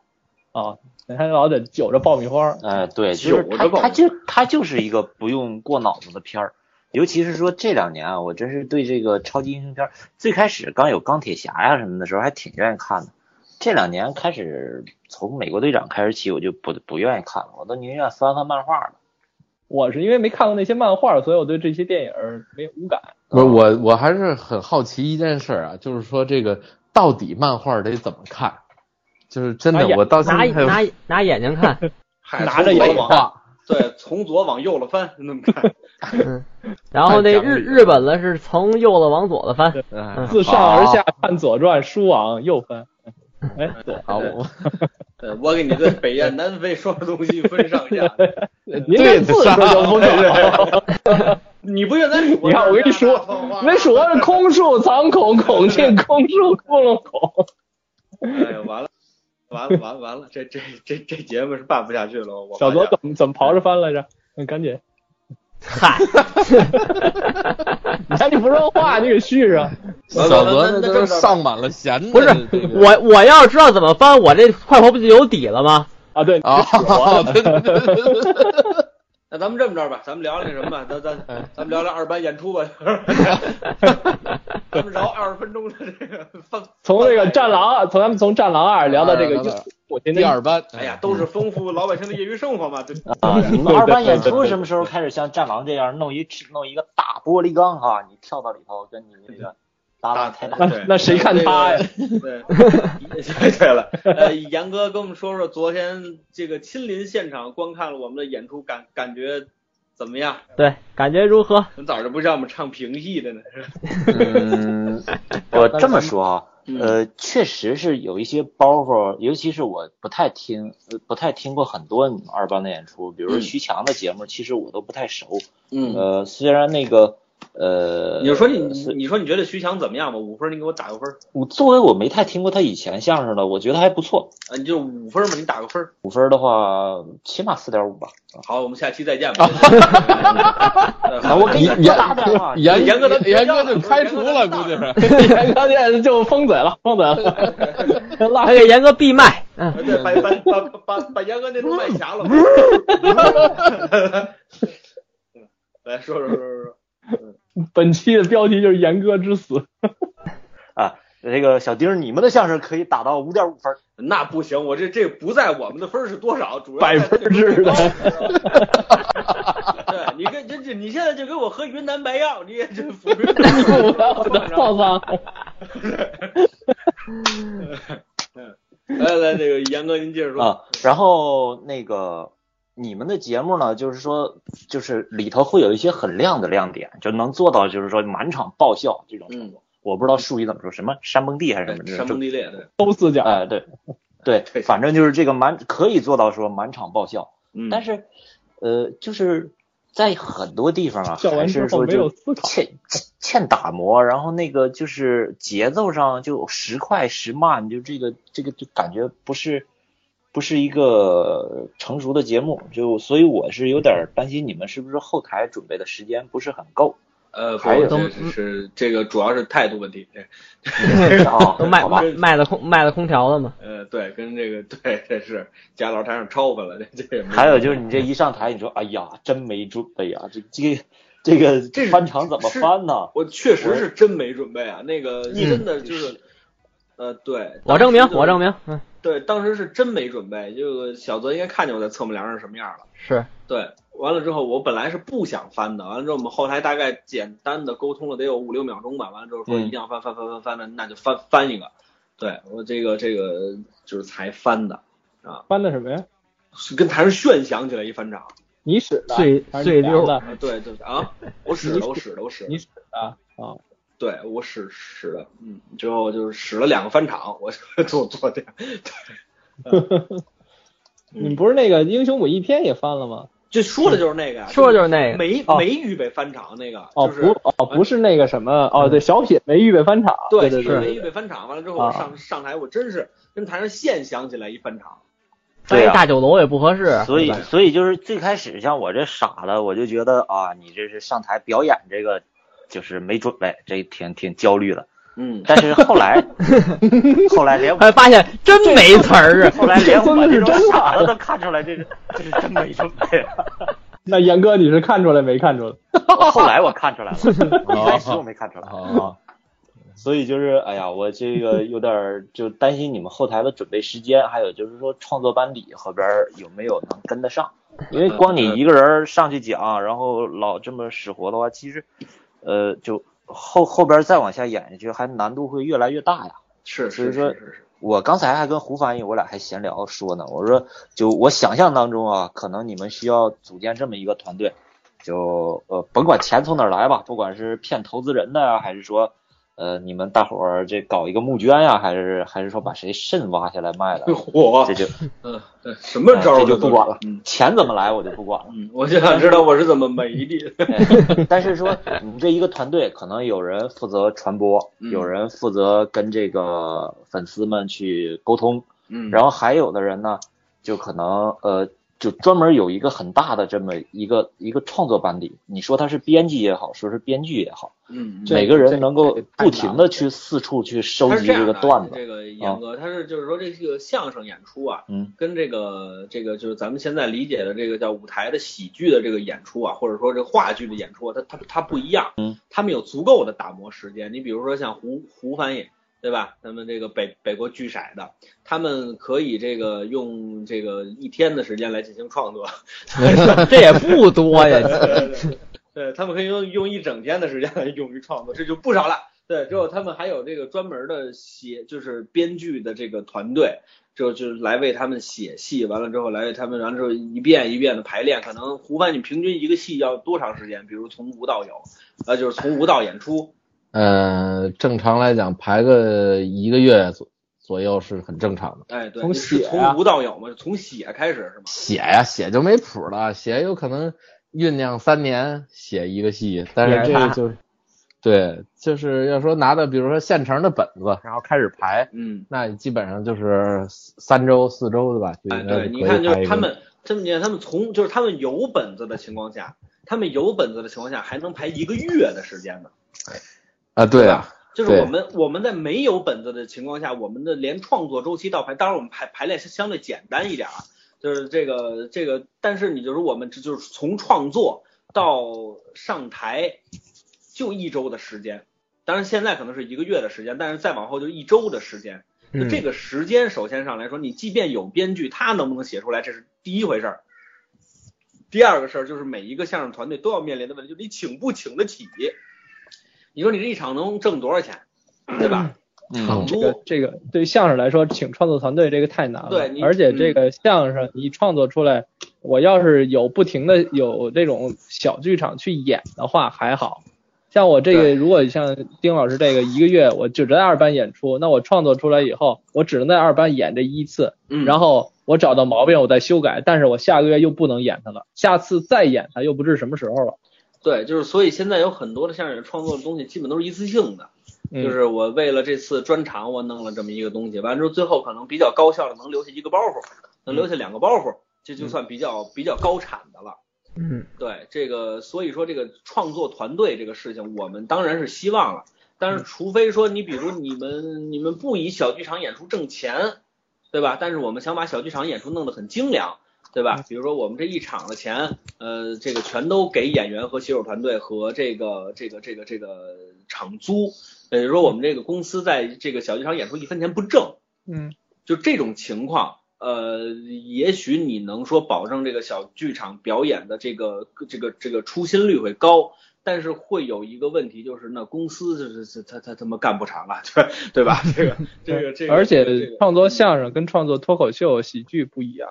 Speaker 5: 啊，你还老得揪着爆米花。
Speaker 3: 哎，对，就是
Speaker 1: 有着爆
Speaker 3: 它它就它就是一个不用过脑子的片儿。尤其是说这两年啊，我真是对这个超级英雄片儿，最开始刚有钢铁侠呀什么的时候还挺愿意看的。这两年开始从美国队长开始起，我就不不愿意看了，我都宁愿翻翻漫画了。
Speaker 5: 我是因为没看过那些漫画，所以我对这些电影没无感。
Speaker 2: 不是我我还是很好奇一件事儿啊，就是说这个到底漫画得怎么看？就是真的，我到现
Speaker 4: 拿
Speaker 2: 在
Speaker 4: 拿拿拿眼睛看，
Speaker 1: 嗨
Speaker 5: 拿着眼
Speaker 2: 画
Speaker 1: 对，从左往右了翻，那么看。
Speaker 4: 然后那日日本的是从右了往左的翻。
Speaker 2: 哎
Speaker 5: 自上而下看《左传》，书往右翻。哎，对，
Speaker 2: 好，我，
Speaker 1: 我给你这北雁南飞说的东西分上下。
Speaker 5: 您这字说就不懂。
Speaker 1: 你不愿咱
Speaker 5: 你看，我跟你说，没说是空树藏孔，孔进空树窟窿孔。
Speaker 1: 哎呀，完了，完了，完了，完了，这这这这节目是办不下去了。我
Speaker 5: 小
Speaker 1: 卓
Speaker 5: 左怎么怎么刨着翻来着？嗯，赶紧，
Speaker 4: 嗨，
Speaker 5: 你看你不说话，你给续上。
Speaker 2: 小泽那都上满了弦的，
Speaker 4: 不是我我要是知道怎么翻，我这快活不就有底了吗？
Speaker 5: 啊，对，
Speaker 2: 啊，对对对对对对
Speaker 1: 那咱们这么着吧，咱们聊聊那什么吧，咱咱咱们聊聊二班演出吧。咱们聊二十分钟的这个放，
Speaker 5: 从这个战狼，从咱们从战狼二聊到这个我现在
Speaker 2: 第二班，
Speaker 1: 哎呀，都是丰富老百姓的业余生活嘛。对，
Speaker 3: 啊，你们二班演出什么时候开始像战狼这样弄一弄一个大玻璃缸哈？你跳到里头跟你那个搭档开打。
Speaker 5: 那那谁看他呀？
Speaker 1: 对，对了，呃，严哥跟我们说说昨天这个亲临现场观看了我们的演出，感感觉怎么样？
Speaker 4: 对，感觉如何？
Speaker 1: 怎么早就不让我们唱评戏的呢？
Speaker 3: 嗯，我这么说啊，
Speaker 1: 嗯
Speaker 3: 呃，确实是有一些包袱，尤其是我不太听，呃不太听过很多你们二班的演出，比如徐强的节目，其实我都不太熟。
Speaker 1: 嗯，
Speaker 3: 呃，虽然那个，呃，
Speaker 1: 你就说你你说你觉得徐强怎么样吧？五分，你给我打个分。
Speaker 3: 我作为我没太听过他以前相声的，我觉得还不错。
Speaker 1: 啊，你就五分嘛，你打个分。
Speaker 3: 五分的话，起码四点五吧。
Speaker 1: 好，我们下期再见吧。
Speaker 3: 啊，我给你
Speaker 2: 严。严
Speaker 1: 严哥他
Speaker 2: 严哥就开除了，估计是。
Speaker 5: 严哥这就封嘴了，封嘴了。拉
Speaker 4: 还给严哥闭麦。嗯，
Speaker 1: 对，把把把把把严哥那种麦掐了。来说说说说说。
Speaker 5: 本期的标题就是严哥之死。
Speaker 3: 啊，这个小丁，你们的相声可以打到五点五分。
Speaker 1: 那不行，我这这不在我们的分是多少，主要
Speaker 5: 百分制的
Speaker 1: 对，你跟这这你现在就给我喝云南白药，你也真服了
Speaker 5: 我的放桑。
Speaker 1: 来来，那个严哥您接着说。
Speaker 3: 啊，然后那个你们的节目呢，就是说，就是里头会有一些很亮的亮点，就能做到就是说满场爆笑这种程度。我不知道术语怎么说，什么山崩地还是什么？
Speaker 1: 山崩地裂，对，
Speaker 5: 都四角。
Speaker 3: 哎，对，对，反正就是这个满可以做到说满场爆笑，
Speaker 1: 嗯
Speaker 3: 但是呃，就是在很多地方啊，
Speaker 5: 笑完
Speaker 3: 还
Speaker 5: 之后没
Speaker 3: 是说就
Speaker 5: 有思考。
Speaker 3: 欠欠打磨，然后那个就是节奏上就时快时慢，就这个这个就感觉不是不是一个成熟的节目，就所以我是有点担心你们是不是后台准备的时间不是很够。
Speaker 1: 呃，
Speaker 3: 还有
Speaker 1: 不这是是这个主要是态度问题，对，
Speaker 3: 啊，
Speaker 4: 都卖卖了空卖了空调了吗？
Speaker 1: 呃，对，跟这个对，这是贾老台上抄翻了，这这也没
Speaker 3: 还有就是你这一上台，你说哎呀，真没准备啊，这这个这个翻场怎么翻呢？
Speaker 1: 我确实是真没准备啊，那个真的就是，呃，对，
Speaker 4: 我证明我证明，嗯，
Speaker 1: 对，当时是真没准备，就小泽应该看见我在侧幕梁上是什么样了。
Speaker 4: 是
Speaker 1: 对，完了之后我本来是不想翻的，完了之后我们后台大概简单的沟通了得有五六秒钟吧，完了之后说
Speaker 3: 嗯
Speaker 1: 一定要翻翻翻翻翻的，那就翻翻一个。对我这个这个就是才翻的啊，
Speaker 5: 翻的什么呀？
Speaker 1: 是跟台上炫响起来一翻掌。
Speaker 5: 你使的
Speaker 4: 最最溜
Speaker 5: 的？
Speaker 1: 啊，对对啊，我使 的，我使的，我使的
Speaker 5: 你，使的啊？啊
Speaker 1: 对我使使的，嗯，之后就是使了两个翻场，我做做这样，
Speaker 5: 你不是那个英雄母一篇也翻了吗？
Speaker 1: 就说的就是那个呀，
Speaker 4: 说的就是那个，
Speaker 1: 没
Speaker 5: 哦
Speaker 1: 没预备翻场那个，
Speaker 5: 哦，
Speaker 1: 就是
Speaker 5: 不哦，不是那个什么哦，对，小品没预备翻场，对对对，
Speaker 1: 是没预备翻场，完了之后我上上台，我真是跟台上现想起来一翻场，
Speaker 3: 对啊。
Speaker 4: 大酒楼也不合适。
Speaker 3: 所以所以就是最开始像我这傻了，我就觉得啊，你这是上台表演这个就是没准备，这挺挺焦虑的。
Speaker 1: 嗯，
Speaker 3: 但是后来 后来连
Speaker 4: 我，发现真没词儿啊！
Speaker 3: 后来连我这种傻子都看出来，这是 这是真没准备。
Speaker 5: 那严哥你是看出来没看出来？
Speaker 3: 后来我看出来了，一开始我没看出来。
Speaker 2: 啊，
Speaker 3: 所以就是，哎呀，我这个有点儿就担心你们后台的准备时间，还有就是说创作班底后边儿有没有能跟得上？因为光你一个人上去讲，然后老这么使活的话，其实，呃，就后后边再往下演下去，还难度会越来越大呀。
Speaker 1: 是
Speaker 3: 所以说我刚才还跟胡翻译我俩还闲聊说呢，我说就我想象当中啊，可能你们需要组建这么一个团队，就呃甭管钱从哪儿来吧，不管是骗投资人的呀，还是说呃你们大伙儿这搞一个募捐呀，还是还是说把谁肾挖下来卖了，
Speaker 1: 我
Speaker 3: 这就
Speaker 1: 嗯，什么招儿
Speaker 3: 这就不管了
Speaker 1: 嗯，
Speaker 3: 钱怎么来我就不管了。
Speaker 1: 嗯，我就想知道我是怎么没的，
Speaker 3: 哎但是说你这一个团队，可能有人负责传播，
Speaker 1: 嗯
Speaker 3: 有人负责跟这个粉丝们去沟通，
Speaker 1: 嗯，
Speaker 3: 然后还有的人呢，就可能呃，就专门有一个很大的这么一个一个创作班底。你说他是编辑也好，说是编剧也好，
Speaker 1: 嗯，嗯
Speaker 3: 每个人能够不停的去四处去收集这个段子。
Speaker 1: 这个严哥，他是就是说这个相声演出啊，
Speaker 3: 嗯，
Speaker 1: 跟这个这个就是咱们现在理解的这个叫舞台的喜剧的这个演出啊，或者说这个话剧的演出啊，它它它不一样，
Speaker 3: 嗯，
Speaker 1: 他们有足够的打磨时间。你比如说像胡胡翻译。对吧？咱们这个北北国巨骰的，他们可以这个用这个一天的时间来进行创作，
Speaker 4: 这也不多呀。
Speaker 1: 对他们可以用用一整天的时间来用于创作，这就不少了。对，之后他们还有这个专门的写，就是编剧的这个团队，就就是来为他们写戏，完了之后来为他们，完了之后一遍一遍的排练。可能胡翻，你平均一个戏要多长时间？比如从无到有，呃，就是从无到演出。
Speaker 2: 呃，正常来讲排个一个月左左右是很正常的。
Speaker 1: 哎，对，
Speaker 5: 从
Speaker 1: 是
Speaker 5: 写啊
Speaker 1: 从无到有嘛，从写开始是吗？
Speaker 2: 写呀写就没谱了，写有可能酝酿三年写一个戏，但是这个就对，就是要说拿到比如说现成的本子，然后开始排，
Speaker 1: 嗯，
Speaker 2: 那基本上就是三周四周的吧，
Speaker 1: 哎，对，你看，就。是他们，这么你看，他们从就是他们有本子的情况下，他们有本子的情况下，还能排一个月的时间呢。
Speaker 2: 啊，对啊，
Speaker 1: 就是我们我们在没有本子的情况下，我们的连创作周期到排，当然我们排排练是相对简单一点啊，就是这个这个，但是你就是我们这就是从创作到上台就一周的时间，当然现在可能是一个月的时间，但是再往后就一周的时间。这个时间首先上来说，你即便有编剧，他能不能写出来，这是第一回事儿。第二个事儿就是每一个相声团队都要面临的问题，就是你请不请得起。你说你这一场能挣多少钱，对吧？
Speaker 5: 这个，这个对相声来说，请创作团队这个太难了。
Speaker 1: 对
Speaker 5: 而且这个相声你创作出来，我要是有不停的有这种小剧场去演的话还好。像我这个，如果像丁老师这个一个月我只在二班演出，那我创作出来以后，我只能在二班演这一次，
Speaker 1: 嗯，
Speaker 5: 然后我找到毛病我再修改，但是我下个月又不能演它了，下次再演它又不知什么时候了。
Speaker 1: 对，就是所以现在有很多的相声创作的东西，基本都是一次性的。
Speaker 5: 嗯
Speaker 1: 就是我为了这次专场，我弄了这么一个东西，完了之后最后可能比较高效的能留下一个包袱，能留下两个包袱，这就算比较比较高产的了。
Speaker 4: 嗯，
Speaker 1: 对这个，所以说这个创作团队这个事情，我们当然是希望了。但是除非说你比如你们你们不以小剧场演出挣钱，对吧？但是我们想把小剧场演出弄得很精良，对吧？比如说我们这一场的钱，呃，这个全都给演员和写手团队和这个这个这个这个场租，也就是说我们这个公司在这个小剧场演出一分钱不挣，
Speaker 5: 嗯
Speaker 1: 就这种情况，呃，也许你能说保证这个小剧场表演的这个这个这个出新率会高，但是会有一个问题，就是那公司就是是他他他妈干不长啊，对对吧？这个这个这个，
Speaker 5: 而且创作相声跟创作脱口秀、喜剧不一样。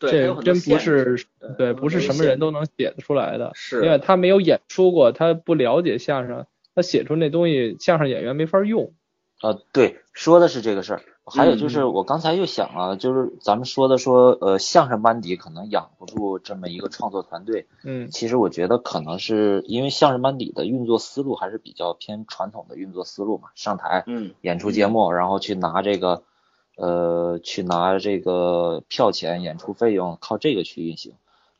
Speaker 1: 对，
Speaker 5: 这真不是对，不是什么人都能写得出来的，
Speaker 1: 是
Speaker 5: 因为他没有演出过，他不了解相声，他写出那东西，相声演员没法用。
Speaker 3: 啊，对，说的是这个事儿。还有就是
Speaker 1: 嗯
Speaker 3: 我刚才又想啊，就是咱们说的说，呃，相声班底可能养不住这么一个创作团队。
Speaker 5: 嗯
Speaker 3: 其实我觉得可能是因为相声班底的运作思路还是比较偏传统的运作思路嘛，上台
Speaker 1: 嗯
Speaker 3: 演出节目，然后去拿这个，呃，去拿这个票钱、演出费用，靠这个去运行。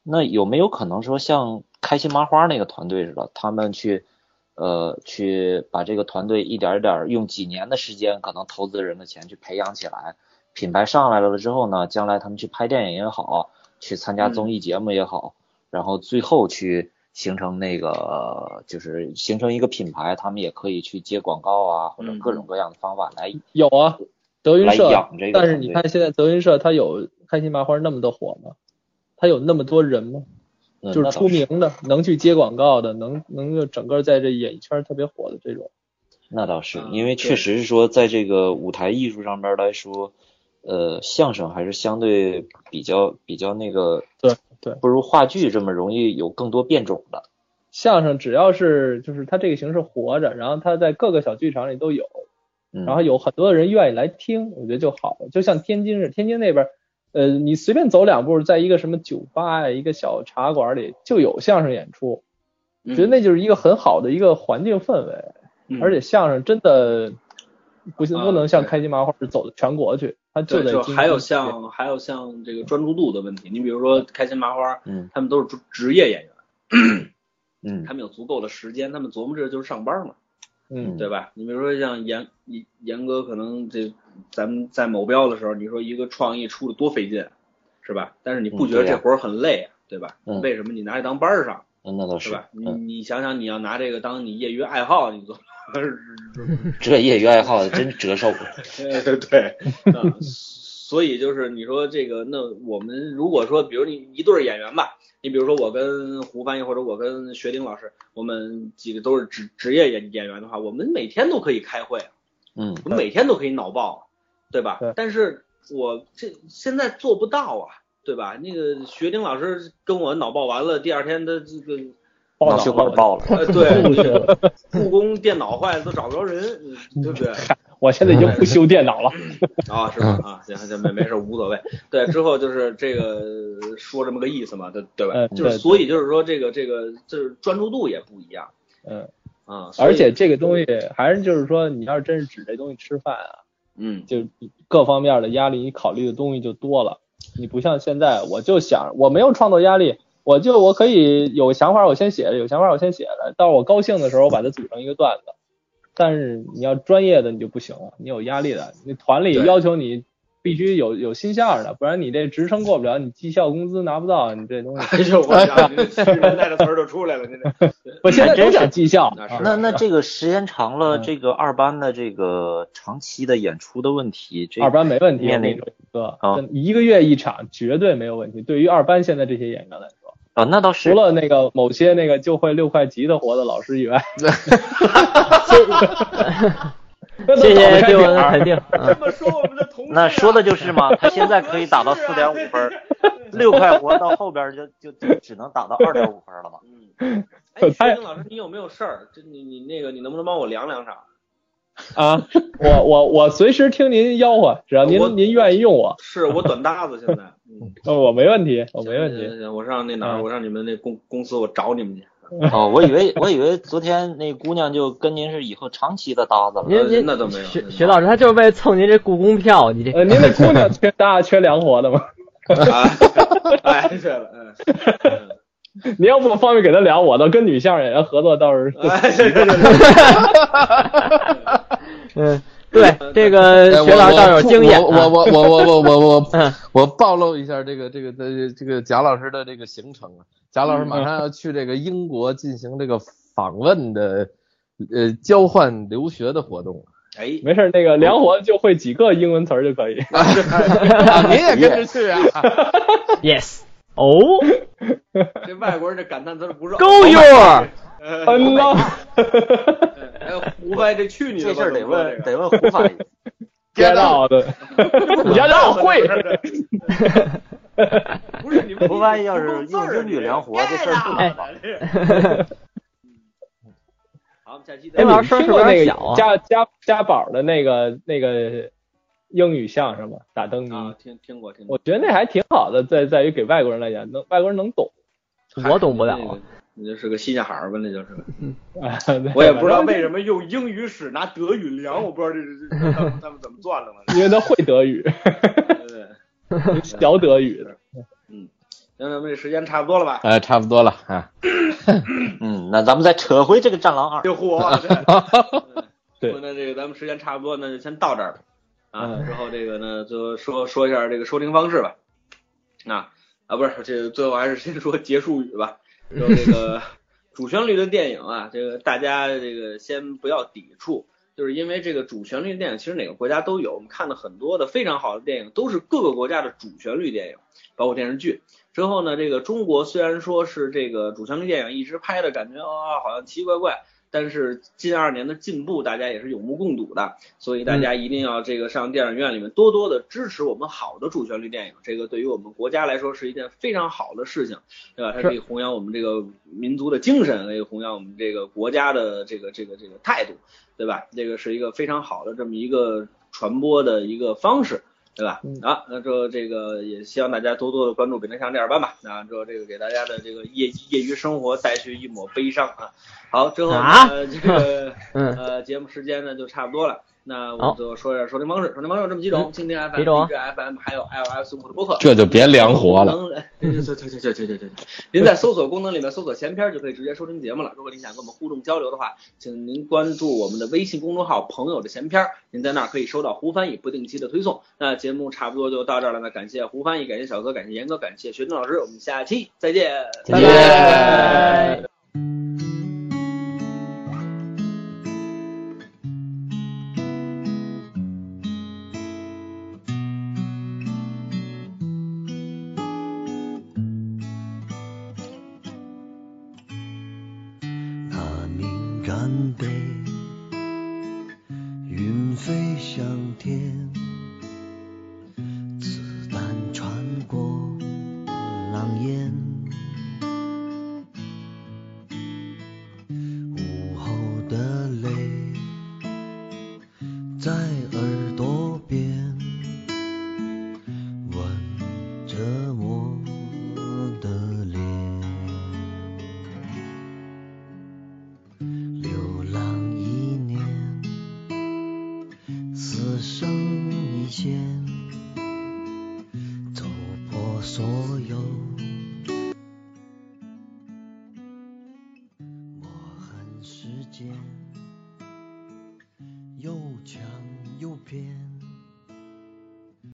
Speaker 3: 那有没有可能说像开心麻花那个团队似的，他们去，呃，去把这个团队一点一点用几年的时间，可能投资人的钱去培养起来，品牌上来了之后呢，将来他们去拍电影也好，去参加综艺节目也好，然后最后去形成那个就是形成一个品牌，他们也可以去接广告啊，或者各种各样的方法来
Speaker 5: 有啊，德云社。但是你看现在德云社它有开心麻花那么的火吗？它有那么多人吗？就是出名的，能去接广告的，能能够整个在这演艺圈特别火的这种。
Speaker 3: 那倒是，
Speaker 1: 嗯
Speaker 3: 因为确实是说，在这个舞台艺术上边来说，呃，相声还是相对比较比较那个，
Speaker 5: 对对
Speaker 3: 不如话剧这么容易有更多变种的。
Speaker 5: 相声只要是就是它这个形式活着，然后它在各个小剧场里都有，
Speaker 3: 嗯，
Speaker 5: 然后有很多的人愿意来听，我觉得就好。了。就像天津似的，天津那边，呃，你随便走两步，在一个什么酒吧呀，一个小茶馆里就有相声演出，
Speaker 1: 嗯。
Speaker 5: 觉得那就是一个很好的一个环境氛围。
Speaker 1: 嗯。
Speaker 5: 而且相声真的不行，
Speaker 1: 啊
Speaker 5: 不能像开心麻花是走到全国去，它
Speaker 1: 就，
Speaker 5: 在京
Speaker 1: 就还有像还有像这个专注度的问题。你比如说开心麻花，
Speaker 3: 嗯。
Speaker 1: 他们都是职职业演员，
Speaker 3: 嗯。
Speaker 1: 他们有足够的时间，他们琢磨着就是上班嘛，
Speaker 5: 嗯
Speaker 1: 对吧？你比如说像严严严哥，可能这咱们在某标的时候，你说一个创意出的多费劲，是吧？但是你不觉得这活儿很累啊，对吧？
Speaker 3: 嗯
Speaker 1: 为什么你拿这当班儿上，
Speaker 3: 嗯，那倒是
Speaker 1: 是吧？，你
Speaker 3: 嗯，
Speaker 1: 你想想，你要拿这个当你业余爱好，你做
Speaker 3: 这业余爱好真折寿。
Speaker 1: 对 对，啊，所以就是你说这个，那我们如果说，比如你一对儿演员吧，你比如说我跟胡翻译或者我跟学丁老师，我们几个都是职职业演演员的话，我们每天都可以开会啊，
Speaker 3: 嗯
Speaker 1: 我们每天都可以脑爆啊，对吧？
Speaker 5: 对
Speaker 1: 但是我这现在做不到啊，对吧？那个学丁老师跟我脑爆完了，第二天他这个。
Speaker 5: 报
Speaker 3: 脑血管爆了。
Speaker 1: 呃，对，那 个故宫电脑坏了都找不着人，对不对？
Speaker 5: 我现在已经不修电脑了。
Speaker 1: 啊，是吧？啊，行行，没没事，无所谓。对，之后就是这个说这么个意思嘛，对对吧？
Speaker 5: 嗯
Speaker 1: 就是所以就是说这个这个就是专注度也不一样
Speaker 5: 嗯，
Speaker 1: 啊，
Speaker 5: 而且这个东西还是就是说，你要是真是指这东西吃饭啊，
Speaker 1: 嗯
Speaker 5: 就各方面的压力，你考虑的东西就多了。你不像现在，我就想我没有创作压力，我就我可以有想法，我先写着，有想法我先写着，到我高兴的时候，我把它组成一个段子。但是你要专业的你就不行了，你有压力的，你团里要求你必须有有新相的，不然你这职称过不了，你绩效工资拿不到，你这东西。
Speaker 1: 哎呦，我想你这七十年代的词儿就出来了，现在
Speaker 5: 我现在都讲绩效，
Speaker 1: 那
Speaker 3: 那那这个时间长了，
Speaker 5: 嗯
Speaker 3: 这个二班的这个长期的演出的问题，这
Speaker 5: 二班没问题，我
Speaker 3: 面临
Speaker 5: 一个，一个月一场绝对没有问题。对于二班现在这些演员来说，
Speaker 3: 啊，那倒是除。
Speaker 5: 了那个某些那个就会六块级的活的老师以外，
Speaker 4: 谢谢对我的
Speaker 5: 的
Speaker 4: 肯定。
Speaker 1: 这
Speaker 4: 嗯
Speaker 1: 么说我们的同事啊
Speaker 3: 那说的就是嘛，他现在可以打到四点五分儿，六块活到后边就就就只能打到二点五分了嘛。
Speaker 1: 嗯，哎，
Speaker 5: 他
Speaker 1: 学丁老师，你有没有事儿？这你你那个你能不能帮我量两场？
Speaker 5: 啊，我我我随时听您吆喝，只要您您愿意用我，
Speaker 1: 是我短搭子现在，嗯，
Speaker 5: 呃我没问题，我没问题。
Speaker 1: 行行行我上那哪儿，
Speaker 5: 嗯
Speaker 1: 我让你们那公公司我找你们去。
Speaker 3: 哦，我以为我以为昨天那姑娘就跟您是以后长期的搭子了。
Speaker 4: 您您
Speaker 1: 那倒没有
Speaker 4: 徐徐老师他就是为了蹭您这故宫票，你这
Speaker 5: 呃，您那姑娘缺大缺凉活的吗？
Speaker 1: 啊，哎，对了，嗯。
Speaker 5: 您要不方便给他聊，我倒跟女相声演员合作倒是。
Speaker 1: 哎，对对对，
Speaker 4: 嗯，对这
Speaker 2: 哎
Speaker 4: 个学老师倒有经验。
Speaker 2: 我我我我我我我我暴露一下这个这个这这个贾老师的这个行程啊，贾老师马上要去这个英国进行这个访问的呃交换留学的活动
Speaker 1: 哎，
Speaker 5: 没事，那个梁活就会几个英文词儿就可以。
Speaker 2: 啊，您也跟着去啊？
Speaker 4: Yes，哦
Speaker 1: 这外国人这感叹词不是
Speaker 4: ，Go your，
Speaker 5: 嗯呐，
Speaker 1: 哎，胡掰这去你的！
Speaker 3: 这事儿得问得问胡翻译。
Speaker 5: 知道的，你要让我会。
Speaker 1: 不是你们
Speaker 3: 不万一要是用英语量活，这事儿不
Speaker 1: 哎
Speaker 3: 难办。
Speaker 1: 好，我们下期
Speaker 5: 哎，
Speaker 1: 再
Speaker 5: 你听过那个
Speaker 6: 是有点小啊
Speaker 5: 家家家宝的那个那个英语相声吗？打灯谜，
Speaker 1: 啊，听听过听过
Speaker 5: 我，觉得那还挺好的，在在于给外国人来讲，能外国人能懂。
Speaker 6: 我懂不了
Speaker 1: 那个你就是个新小孩儿吧，那就是。
Speaker 5: 啊，
Speaker 1: 我也不知道为什么用英语史拿德语量，我不知道这这这他们他们怎么算的呢？
Speaker 5: 因为他会德语，
Speaker 1: 对对对，
Speaker 5: 小德语的。
Speaker 1: 嗯，行，咱们这时间差不多了吧？
Speaker 2: 呃，差不多了啊。
Speaker 3: 嗯，那咱们再扯回这个《战狼二 》。
Speaker 1: 这火，
Speaker 5: 对
Speaker 1: 那这个咱们时间差不多，那就先到这儿吧。啊，
Speaker 5: 嗯
Speaker 1: 之后这个呢，就说说一下这个收听方式吧。啊啊，不是，这最后还是先说结束语吧。就这个 主旋律的电影啊，这个大家这个先不要抵触，就是因为这个主旋律电影其实哪个国家都有，我们看的很多的非常好的电影都是各个国家的主旋律电影，包括电视剧。之后呢，这个中国虽然说是这个主旋律电影一直拍的感觉啊、好像奇奇怪怪，但是近二年的进步大家也是有目共睹的，所以大家一定要这个上电影院里面多多的支持我们好的主旋律电影，这个对于我们国家来说是一件非常好的事情，对吧？它可以弘扬我们这个民族的精神，可以弘扬我们这个国家的这个这个这个态度，对吧？这个是一个非常好的这么一个传播的一个方式。对吧？
Speaker 5: 嗯
Speaker 1: 啊，那之后这个也希望大家多多的关注北京腔电影班吧。那之后这个给大家的这个业业余生活带去一抹悲伤啊。好，之后呢、
Speaker 6: 啊
Speaker 1: 这个
Speaker 6: 嗯
Speaker 1: 呃节目时间呢就差不多了。那我
Speaker 6: 好
Speaker 1: 们最后说一下收听方式，收听方式有这么几种：蜻蜓 FM、荔枝 FM，还有 iOS 用户的播客。
Speaker 2: 这就别凉活了。
Speaker 1: 对对对对对对对对对。您在搜索功能里面搜索闲篇就可以直接收听节目了。如果您想跟我们互动交流的话，请您关注我们的微信公众号“朋友的闲篇”，您在那儿可以收到胡翻译不定期的推送。那节目差不多就到这儿了，那感谢胡翻译，感谢小哥，感谢严哥，感谢学军老师，我们下期再见。
Speaker 6: 再见。